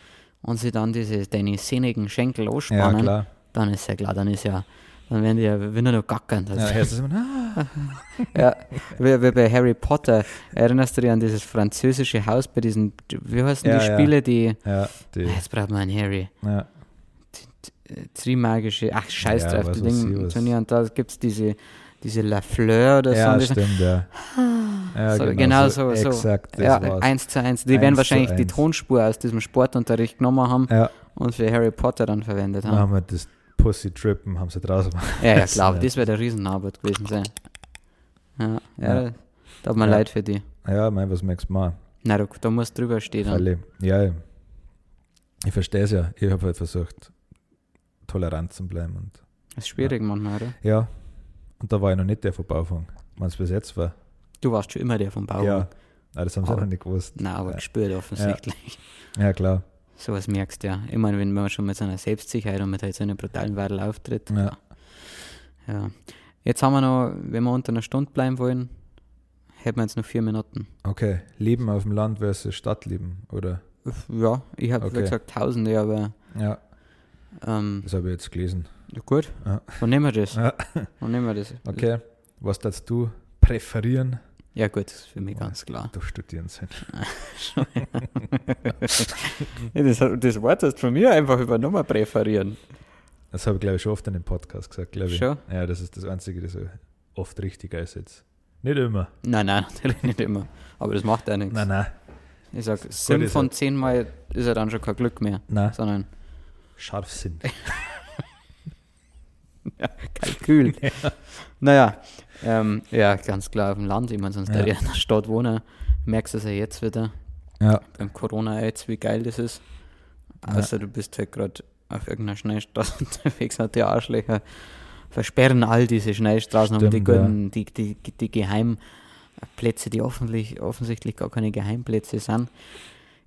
A: und sie dann diese, deine sehnigen Schenkel ausspannen, dann ist ja klar, dann ist ja, dann werden die ja wieder nur gackern. Das
B: Ja, ist immer, ah,
A: Ja, wie, wie bei Harry Potter. Erinnerst du dich an dieses französische Haus bei diesen, wie heißen
B: Ja,
A: die. Spiele, die,
B: die,
A: jetzt braucht man einen Harry,
B: ja,
A: Trimagische, ach scheiß
B: Ja,
A: drauf, die Dinge. Turnier und da gibt es diese, diese La Fleur oder so.
B: ja
A: die-
B: stimmt, ja. ja
A: So, genau so, so.
B: Exakt,
A: ja,
B: war's.
A: eins zu eins. Die
B: Eins
A: werden wahrscheinlich die. Tonspur aus diesem Sportunterricht genommen haben
B: Ja,
A: und für Harry Potter dann verwendet haben.
B: haben wir das Pussy Trippen, haben sie draußen gemacht.
A: Ja, ja, klar, aber
B: Ja.
A: das wäre der Riesenarbeit gewesen sein. Ja, ja,
B: Ja.
A: da hat man
B: Ja.
A: leid für die.
B: Ja, mein, was merkst du mal?
A: Na, da, da muss drüber stehen.
B: Alle. Ja, ja. ich verstehe es ja. Ich habe halt versucht, tolerant zu bleiben. Und,
A: Das ist schwierig manchmal, oder?
B: ja, und da war ich noch nicht der vom Baufang. Wenn es bis jetzt war.
A: Du warst schon immer der vom Bau.
B: Ja, Nein, das haben sie
A: Aber-
B: auch noch nicht gewusst.
A: Na, aber
B: Ja.
A: gespürt offensichtlich.
B: Ja, klar.
A: Sowas merkst du ja. Ich meine, wenn man schon mit seiner Selbstsicherheit und mit halt so einem brutalen Wadel auftritt.
B: Ja.
A: ja. Jetzt haben wir noch, wenn wir unter einer Stunde bleiben wollen, hätten wir jetzt noch vier Minuten.
B: Okay, Leben auf dem Land versus Stadtleben, oder?
A: Ja, ich habe
B: Okay.
A: gesagt Tausende, aber
B: Ja,
A: ähm,
B: das habe ich jetzt gelesen.
A: ja, gut.
B: Ja.
A: Dann nehmen wir das.
B: Ja.
A: Dann nehmen wir das.
B: Okay, was darfst du präferieren?
A: Ja gut, das ist für mich ganz klar.
B: Du studieren sein.
A: Ja, das, das Wort hast du von mir einfach übernommen, präferieren.
B: Das habe ich, glaube ich, schon oft in dem Podcast gesagt, glaube ich.
A: Schon?
B: Ja, das ist das Einzige, das oft richtig ist jetzt. Nicht immer.
A: Nein, nein, natürlich nicht immer. Aber das macht ja nichts.
B: Nein, nein.
A: Ich sag, sieben
B: ist
A: von
B: er.
A: zehn Mal ist ja dann schon kein Glück mehr,
B: Nein,
A: sondern
B: Scharfsinn.
A: Kalkül. Naja, ähm, ja, ganz klar auf dem Land. Ich meine, sonst
B: Ja.
A: ja. in der Stadt wohnen. Merkst du es ja jetzt wieder
B: Ja,
A: beim Corona jetzt, wie geil das ist.
B: Ja.
A: Außer du bist halt gerade auf irgendeiner Schnellstraße unterwegs und die Arschlöcher versperren all diese Schnellstraßen um die,
B: Stimmt, ja.
A: guten, die, die, die Geheimplätze, die offensichtlich gar keine Geheimplätze sind.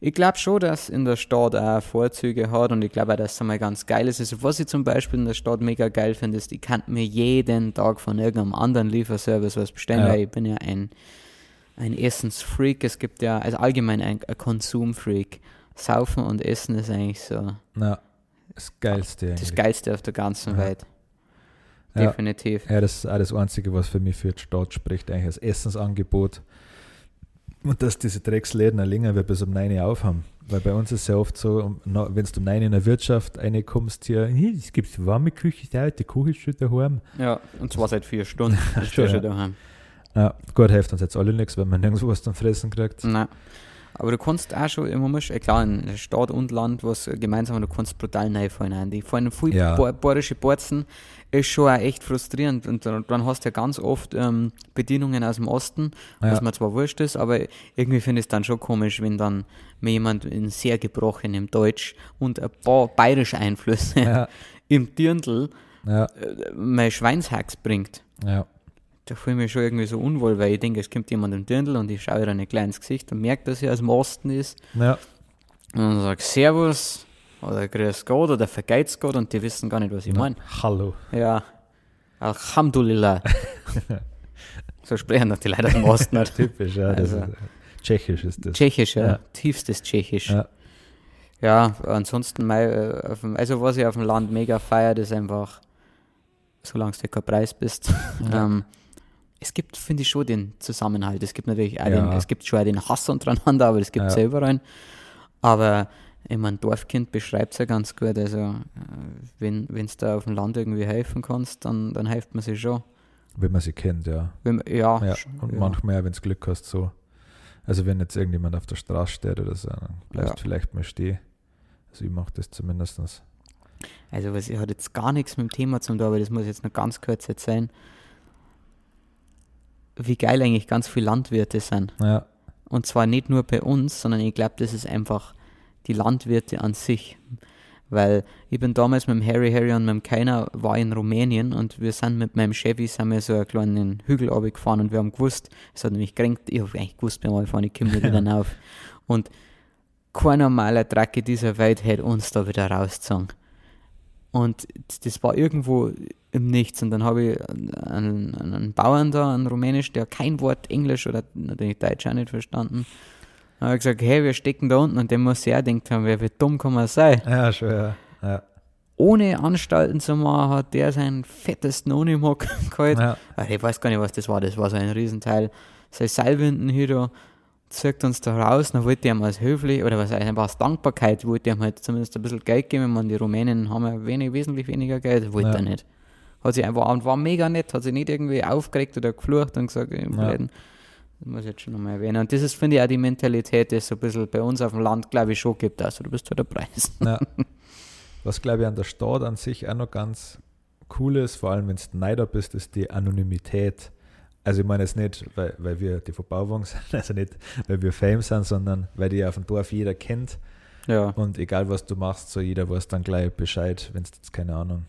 A: Ich glaube schon, dass in der Stadt auch Vorzüge hat und ich glaube auch, dass es einmal ganz geil ist. Also was ich zum Beispiel in der Stadt mega geil finde, ist, ich kann mir jeden Tag von irgendeinem anderen Lieferservice was bestellen,
B: Ja.
A: weil ich bin ja ein, ein Essensfreak. Es gibt ja, also allgemein ein, ein Konsumfreak. Saufen und Essen ist eigentlich so
B: na, das Geilste
A: das
B: eigentlich.
A: Geilste auf der ganzen
B: Ja.
A: Welt.
B: Ja.
A: Definitiv.
B: Ja, das ist auch das Einzige, was für mich für die Stadt spricht, eigentlich das Essensangebot. Und dass diese Drecksläden länger wie bis um 9 Uhr aufhaben. Weil bei uns ist es ja oft so, wenn du um 9 Uhr in der Wirtschaft reinkommst, hier, "Hey, es gibt warme Küche, da, die Küche ist schon daheim.
A: Ja, und zwar seit vier Stunden. Ist
B: Schon,
A: ja daheim.
B: Ja, gut, hilft uns jetzt alle nichts, wenn man nirgendwo was zum Fressen kriegt.
A: Nein. Aber du kannst auch schon, man muss, äh, klar, in Stadt und Land, was gemeinsam, du kannst brutal reinfallen. an. Die fallen viel
B: Ja.
A: bayerische Borzen, ist schon auch echt frustrierend. Und dann, dann hast du ja ganz oft ähm, Bedienungen aus dem Osten, was
B: Ja,
A: mir zwar wurscht ist, aber irgendwie finde ich es dann schon komisch, wenn dann mir jemand in sehr gebrochenem Deutsch und ein paar bayerische Einflüsse
B: ja,
A: im Dirndl
B: ja,
A: äh, mein Schweinshax bringt.
B: ja,
A: Da fühle ich mich schon irgendwie so unwohl, weil ich denke, es kommt jemand im Dirndl und ich schaue ihr ein kleines Gesicht und merke, dass sie aus dem Osten ist.
B: ja,
A: Und dann sage ich Servus oder Grüß Gott oder Vergeht's Gott und die wissen gar nicht, was ich meine.
B: Hallo.
A: Ja, Alhamdulillah. so sprechen doch die Leute aus dem Osten.
B: Typisch, ja. Das
A: Also-
B: ist, Tschechisch ist das.
A: Tschechisch, ja.
B: Ja.
A: Tiefstes Tschechisch.
B: Ja.
A: Ja, ansonsten, mei, äh, also was ich auf dem Land mega feiert, ist einfach, solange du kein Preis bist.
B: Ja.
A: ähm, es gibt, finde ich, schon den Zusammenhalt. Es gibt natürlich auch
B: Ja.
A: den, es gibt schon den Hass untereinander, aber es gibt
B: Ja.
A: ja überall. Aber ich mein Dorfkind beschreibt es ja ganz gut. Also, äh, wenn du da auf dem Land irgendwie helfen kannst, dann, dann hilft man sich schon.
B: Wenn man sie kennt, ja.
A: Wenn, ja,
B: ja. Und
A: ja.
B: manchmal, wenn du Glück hast, so. Also wenn jetzt irgendjemand auf der Straße steht oder so, dann bleibst
A: Ja.
B: vielleicht mal stehen. Also ich mache das zumindest.
A: Also was hat jetzt gar nichts mit dem Thema zu tun, aber das muss ich jetzt noch ganz kurz jetzt sein. Wie geil eigentlich ganz viele Landwirte sind.
B: Ja,
A: Und zwar nicht nur bei uns, sondern ich glaube, das ist einfach die Landwirte an sich. Weil ich bin damals mit dem Harry, Harry und mit dem Keiner war in Rumänien und wir sind mit meinem Chevy sind wir so einen kleinen Hügel gefahren und wir haben gewusst, es hat nämlich gekränkt, ich habe eigentlich gewusst beim Fahren, ich komme nicht wieder auf. Und kein normaler Dreck dieser Welt hätte uns da wieder rausgezogen. Und das war irgendwo im Nichts. Und dann habe ich einen, einen Bauern da, einen Rumänisch, der kein Wort Englisch oder natürlich Deutsch auch nicht verstanden. Dann habe ich gesagt, hey, wir stecken da unten. Und dem muss er denkt haben, wie dumm kann man sein?
B: Ja, schon, ja. ja.
A: Ohne Anstalten zu machen, hat der seinen fettesten Unimog gehalten. Ja. Ich weiß gar nicht, was das war. Das war so ein Riesenteil. Sein Seilwinden hier da zieht uns da raus, dann wollte ich ihm als höflich, oder was einfach aus Dankbarkeit, wollte ich ihm halt zumindest ein bisschen Geld geben. Man, die Rumänen haben ja wenig, wesentlich weniger Geld, wollte ja. er nicht. Hat sich einfach, und war mega nett, hat sich nicht irgendwie aufgeregt oder geflucht und gesagt, im ja. das muss ich jetzt schon nochmal erwähnen. Und das ist, finde ich, auch die Mentalität, die es so ein bisschen bei uns auf dem Land, glaube ich, schon gibt. Also du bist halt der Preis.
B: Ja. Was, glaube ich, an der Stadt an sich auch noch ganz cool ist, vor allem wenn du Neider bist, ist die Anonymität. Also ich meine jetzt nicht, weil, weil wir die Verbauung sind, also nicht, weil wir Fame sind, sondern weil die auf dem Dorf jeder kennt.
A: Ja.
B: Und egal was du machst, so jeder weiß dann gleich Bescheid, wenn es jetzt keine Ahnung.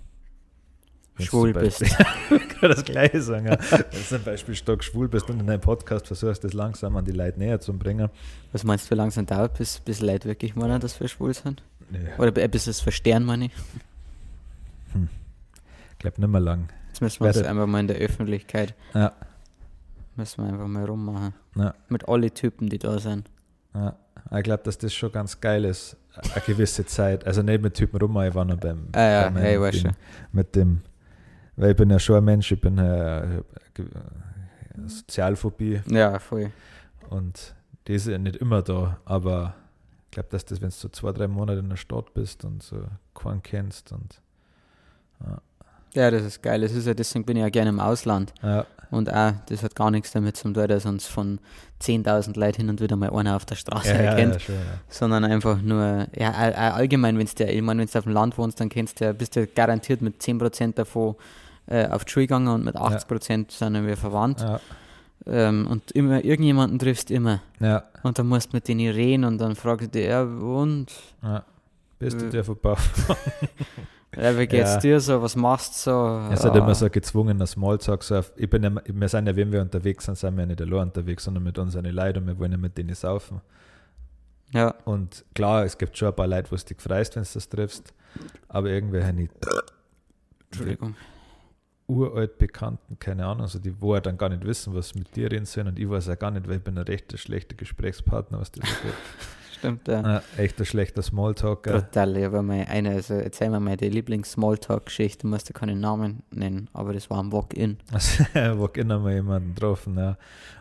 A: Schwul bist. ich
B: kann das gleiche sagen. Ja. Wenn du zum Beispiel stark schwul bist und in einem Podcast versuchst, das langsam an die Leute näher zu bringen.
A: Was meinst du, wie langsam dauert, bis, bis Leute wirklich meinen, dass wir schwul sind? Nee. Oder bis es verstehen, meine ich?
B: Hm. Ich glaube nicht mehr lang.
A: Jetzt müssen wir es einfach mal in der Öffentlichkeit.
B: Ja.
A: Müssen wir einfach mal rummachen.
B: Ja.
A: Mit allen Typen, die da sind.
B: Ja. Ich glaube, dass das schon ganz geil ist, eine gewisse Zeit. Also nicht mit Typen rummachen, ich war noch beim,
A: ah, ja, beim hey, weißt
B: mit dem, weil ich bin ja schon ein Mensch, ich bin äh, Sozialphobie.
A: Ja, voll.
B: Und die ist ja nicht immer da, aber ich glaube, dass das, wenn du so zwei, drei Monate in der Stadt bist und so keinen kennst und
A: ja. Ja, das ist geil. Das ist ja, deswegen bin ich ja gerne im Ausland.
B: Ja.
A: Und auch, das hat gar nichts damit zu tun, dass uns von 10.000 Leuten hin und wieder mal einer auf der Straße
B: ja,
A: erkennt.
B: Ja, schon,
A: sondern einfach nur, ja, allgemein, wenn du, ich meine, wenn du auf dem Land wohnst, dann kennst du, bist du garantiert mit 10% davon äh, auf die Schule gegangen und mit 80% sind wir verwandt. Ähm, und immer irgendjemanden triffst immer.
B: Ja.
A: Und dann musst du mit denen reden und dann fragst du, ja, und?
B: Ja. Bist du äh, der verpufft?
A: Ja, wie geht's ja. dir so? Was machst du so?
B: Es ist halt immer so ein gezwungener Smalltalk. So auf, ich bin ja, wir sind ja, wenn wir unterwegs sind, sind wir ja nicht allein unterwegs, sondern mit unseren Leuten und wir wollen ja mit denen saufen.
A: Ja.
B: Und klar, es gibt schon ein paar Leute, wo du dich freust, wenn du das triffst, aber irgendwie habe ich
A: Entschuldigung.
B: uralt Bekannten, keine Ahnung, also die wo dann gar nicht wissen, was mit dir reden sollen und ich weiß ja gar nicht, weil ich bin ein recht schlechter Gesprächspartner, was das angeht.
A: Stimmt, ja.
B: Äh, echt ein schlechter Smalltalk.
A: Total, ich habe mal eine, also erzähl mir mal die Lieblings-Smalltalk-Geschichte, du musst ja keinen Namen nennen, aber das war ein Walk-In.
B: Also, Walk-In haben wir jemanden getroffen, ja.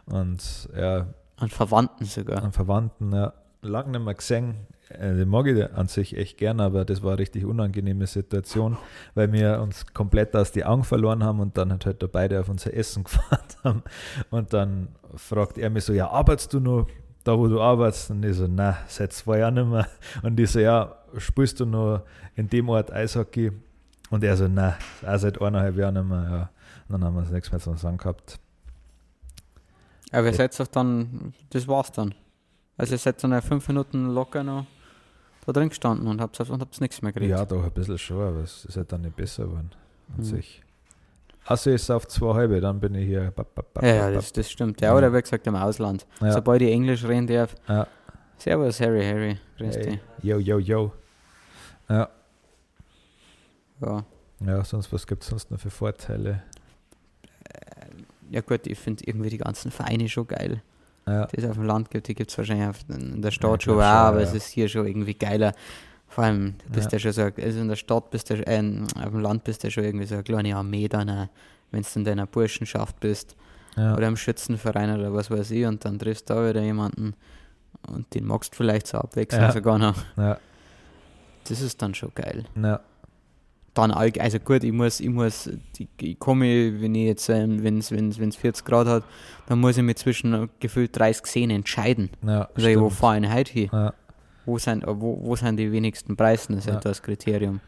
B: Und ja.
A: An Verwandten sogar.
B: An Verwandten, ja. Lang nicht mehr gesehen. Äh, den mag ich an sich echt gern, aber das war eine richtig unangenehme Situation, weil wir uns komplett aus die Augen verloren haben und dann halt da beide auf unser Essen gefahren haben. Und dann fragt er mich so: Ja, arbeitest du noch? Da wo du arbeitest? Und ich so, nein, seit zwei Jahren nicht mehr. Und ich so, ja, spielst du noch in dem Ort Eishockey? Und er so, nein, auch seit eineinhalb Jahren nicht mehr. Ja. Und dann haben wir das nichts mehr zu sagen gehabt.
A: Aber ihr seid doch dann, das war's dann. Also ihr seid dann fünf Minuten locker noch da drin gestanden und habt, und habt nichts mehr gekriegt.
B: Ja, doch ein bisschen schon, aber es ist halt dann nicht besser geworden an hm. sich. Also ist auf zwei halbe, dann bin ich hier.
A: Bap, bap, bap, ja, das, das stimmt. Ja, oder wie gesagt im Ausland. Ja. Sobald ich Englisch reden darf.
B: Ja.
A: Servus, Harry, Harry. Grüß hey.
B: Yo, yo, yo. Ja.
A: Ja.
B: Ja, sonst, was gibt es sonst noch für Vorteile?
A: Äh, ja gut, ich finde irgendwie die ganzen Vereine schon geil.
B: Ja.
A: Die es auf dem Land gibt, die gibt es wahrscheinlich in der Stadt ja, schon auch, aber ja. es ist hier schon irgendwie geiler. Vor allem, du bist ja, ja schon so, also in der Stadt bist du, äh, auf dem Land bist du schon irgendwie so eine kleine Armee dann, wenn du in deiner Burschenschaft bist ja. oder im Schützenverein oder was weiß ich und dann triffst du da wieder jemanden und den magst du vielleicht so abwechseln ja. sogar noch.
B: Ja.
A: Das ist dann schon geil.
B: Ja.
A: Dann, also gut, ich muss, ich muss, ich, ich komme, wenn ich jetzt, ähm, wenn es 40 Grad hat, dann muss ich mich zwischen gefühlt 30 Szenen entscheiden.
B: Ja,
A: also, ich, wo fahre ich heute hin?
B: Ja
A: wo sind, wo, wo sind die wenigsten Preise? Das ist ja. das Kriterium.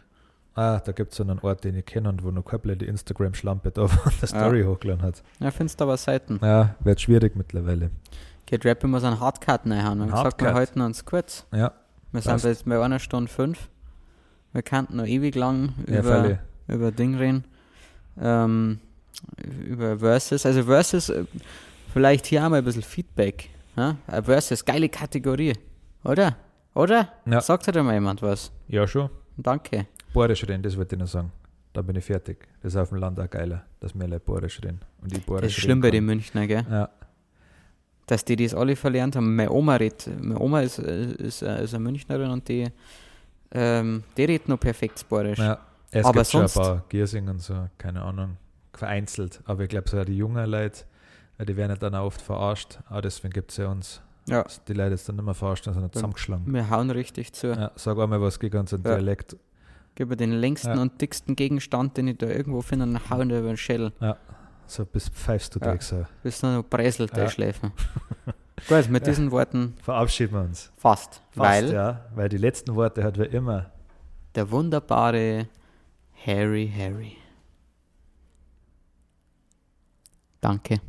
B: Ah, da gibt es so einen Ort, den ich kenne und wo noch keine die Instagram-Schlampe da von der Story ja. hochgeladen hat.
A: Ja, findest du aber Seiten.
B: Ja, wird schwierig mittlerweile.
A: Geht Rap immer so einen Hardcut reinhauen. Wir gesagt, wir halten uns kurz.
B: Ja.
A: Wir sind jetzt bei einer Stunde fünf. Wir könnten noch ewig lang
B: Ja,
A: über,
B: völlig.
A: über Ding reden. Ähm, über Versus. Also Versus, äh, vielleicht hier auch mal ein bisschen Feedback. Ja? Versus, geile Kategorie. Oder? Oder?
B: Ja.
A: Sagt halt mal jemand was.
B: Ja, schon.
A: Danke.
B: Borisch reden, das wollte ich noch sagen. Da bin ich fertig. Das ist auf dem Land auch geiler, dass wir Leute Borisch reden. Und ich Borisch
A: Das ist schlimm bei den Münchner, gell?
B: Ja,
A: Dass die das alle verlernt haben. Meine Oma redet, meine Oma ist, äh, ist, äh, ist eine Münchnerin und die, ähm, die redet noch perfekt Borisch.
B: ja. Es
A: Aber
B: gibt schon ein
A: sonst-
B: paar Giersing und so, keine Ahnung, vereinzelt. Aber ich glaube, so die jungen Leute, die werden dann auch oft verarscht. Aber deswegen gibt es ja uns,
A: Ja.
B: dass die Leute jetzt dann nicht mehr verarscht, sondern zusammengeschlagen.
A: Wir hauen richtig zu.
B: Ja, sag einmal was gegen unseren
A: Ja.
B: Dialekt.
A: Gib mir den längsten
B: Ja.
A: und dicksten Gegenstand, den ich da irgendwo finde, und hauen über den Schädel.
B: So bis pfeifst du
A: Ja.
B: direkt so.
A: Bis nur noch preiselt, der
B: Ja.
A: Schläfen. Gut, mit diesen Worten
B: Verabschieden wir uns.
A: fast.
B: Fast,
A: weil
B: ja, weil die letzten Worte hat wie immer.
A: der wunderbare Harry Harry. Danke.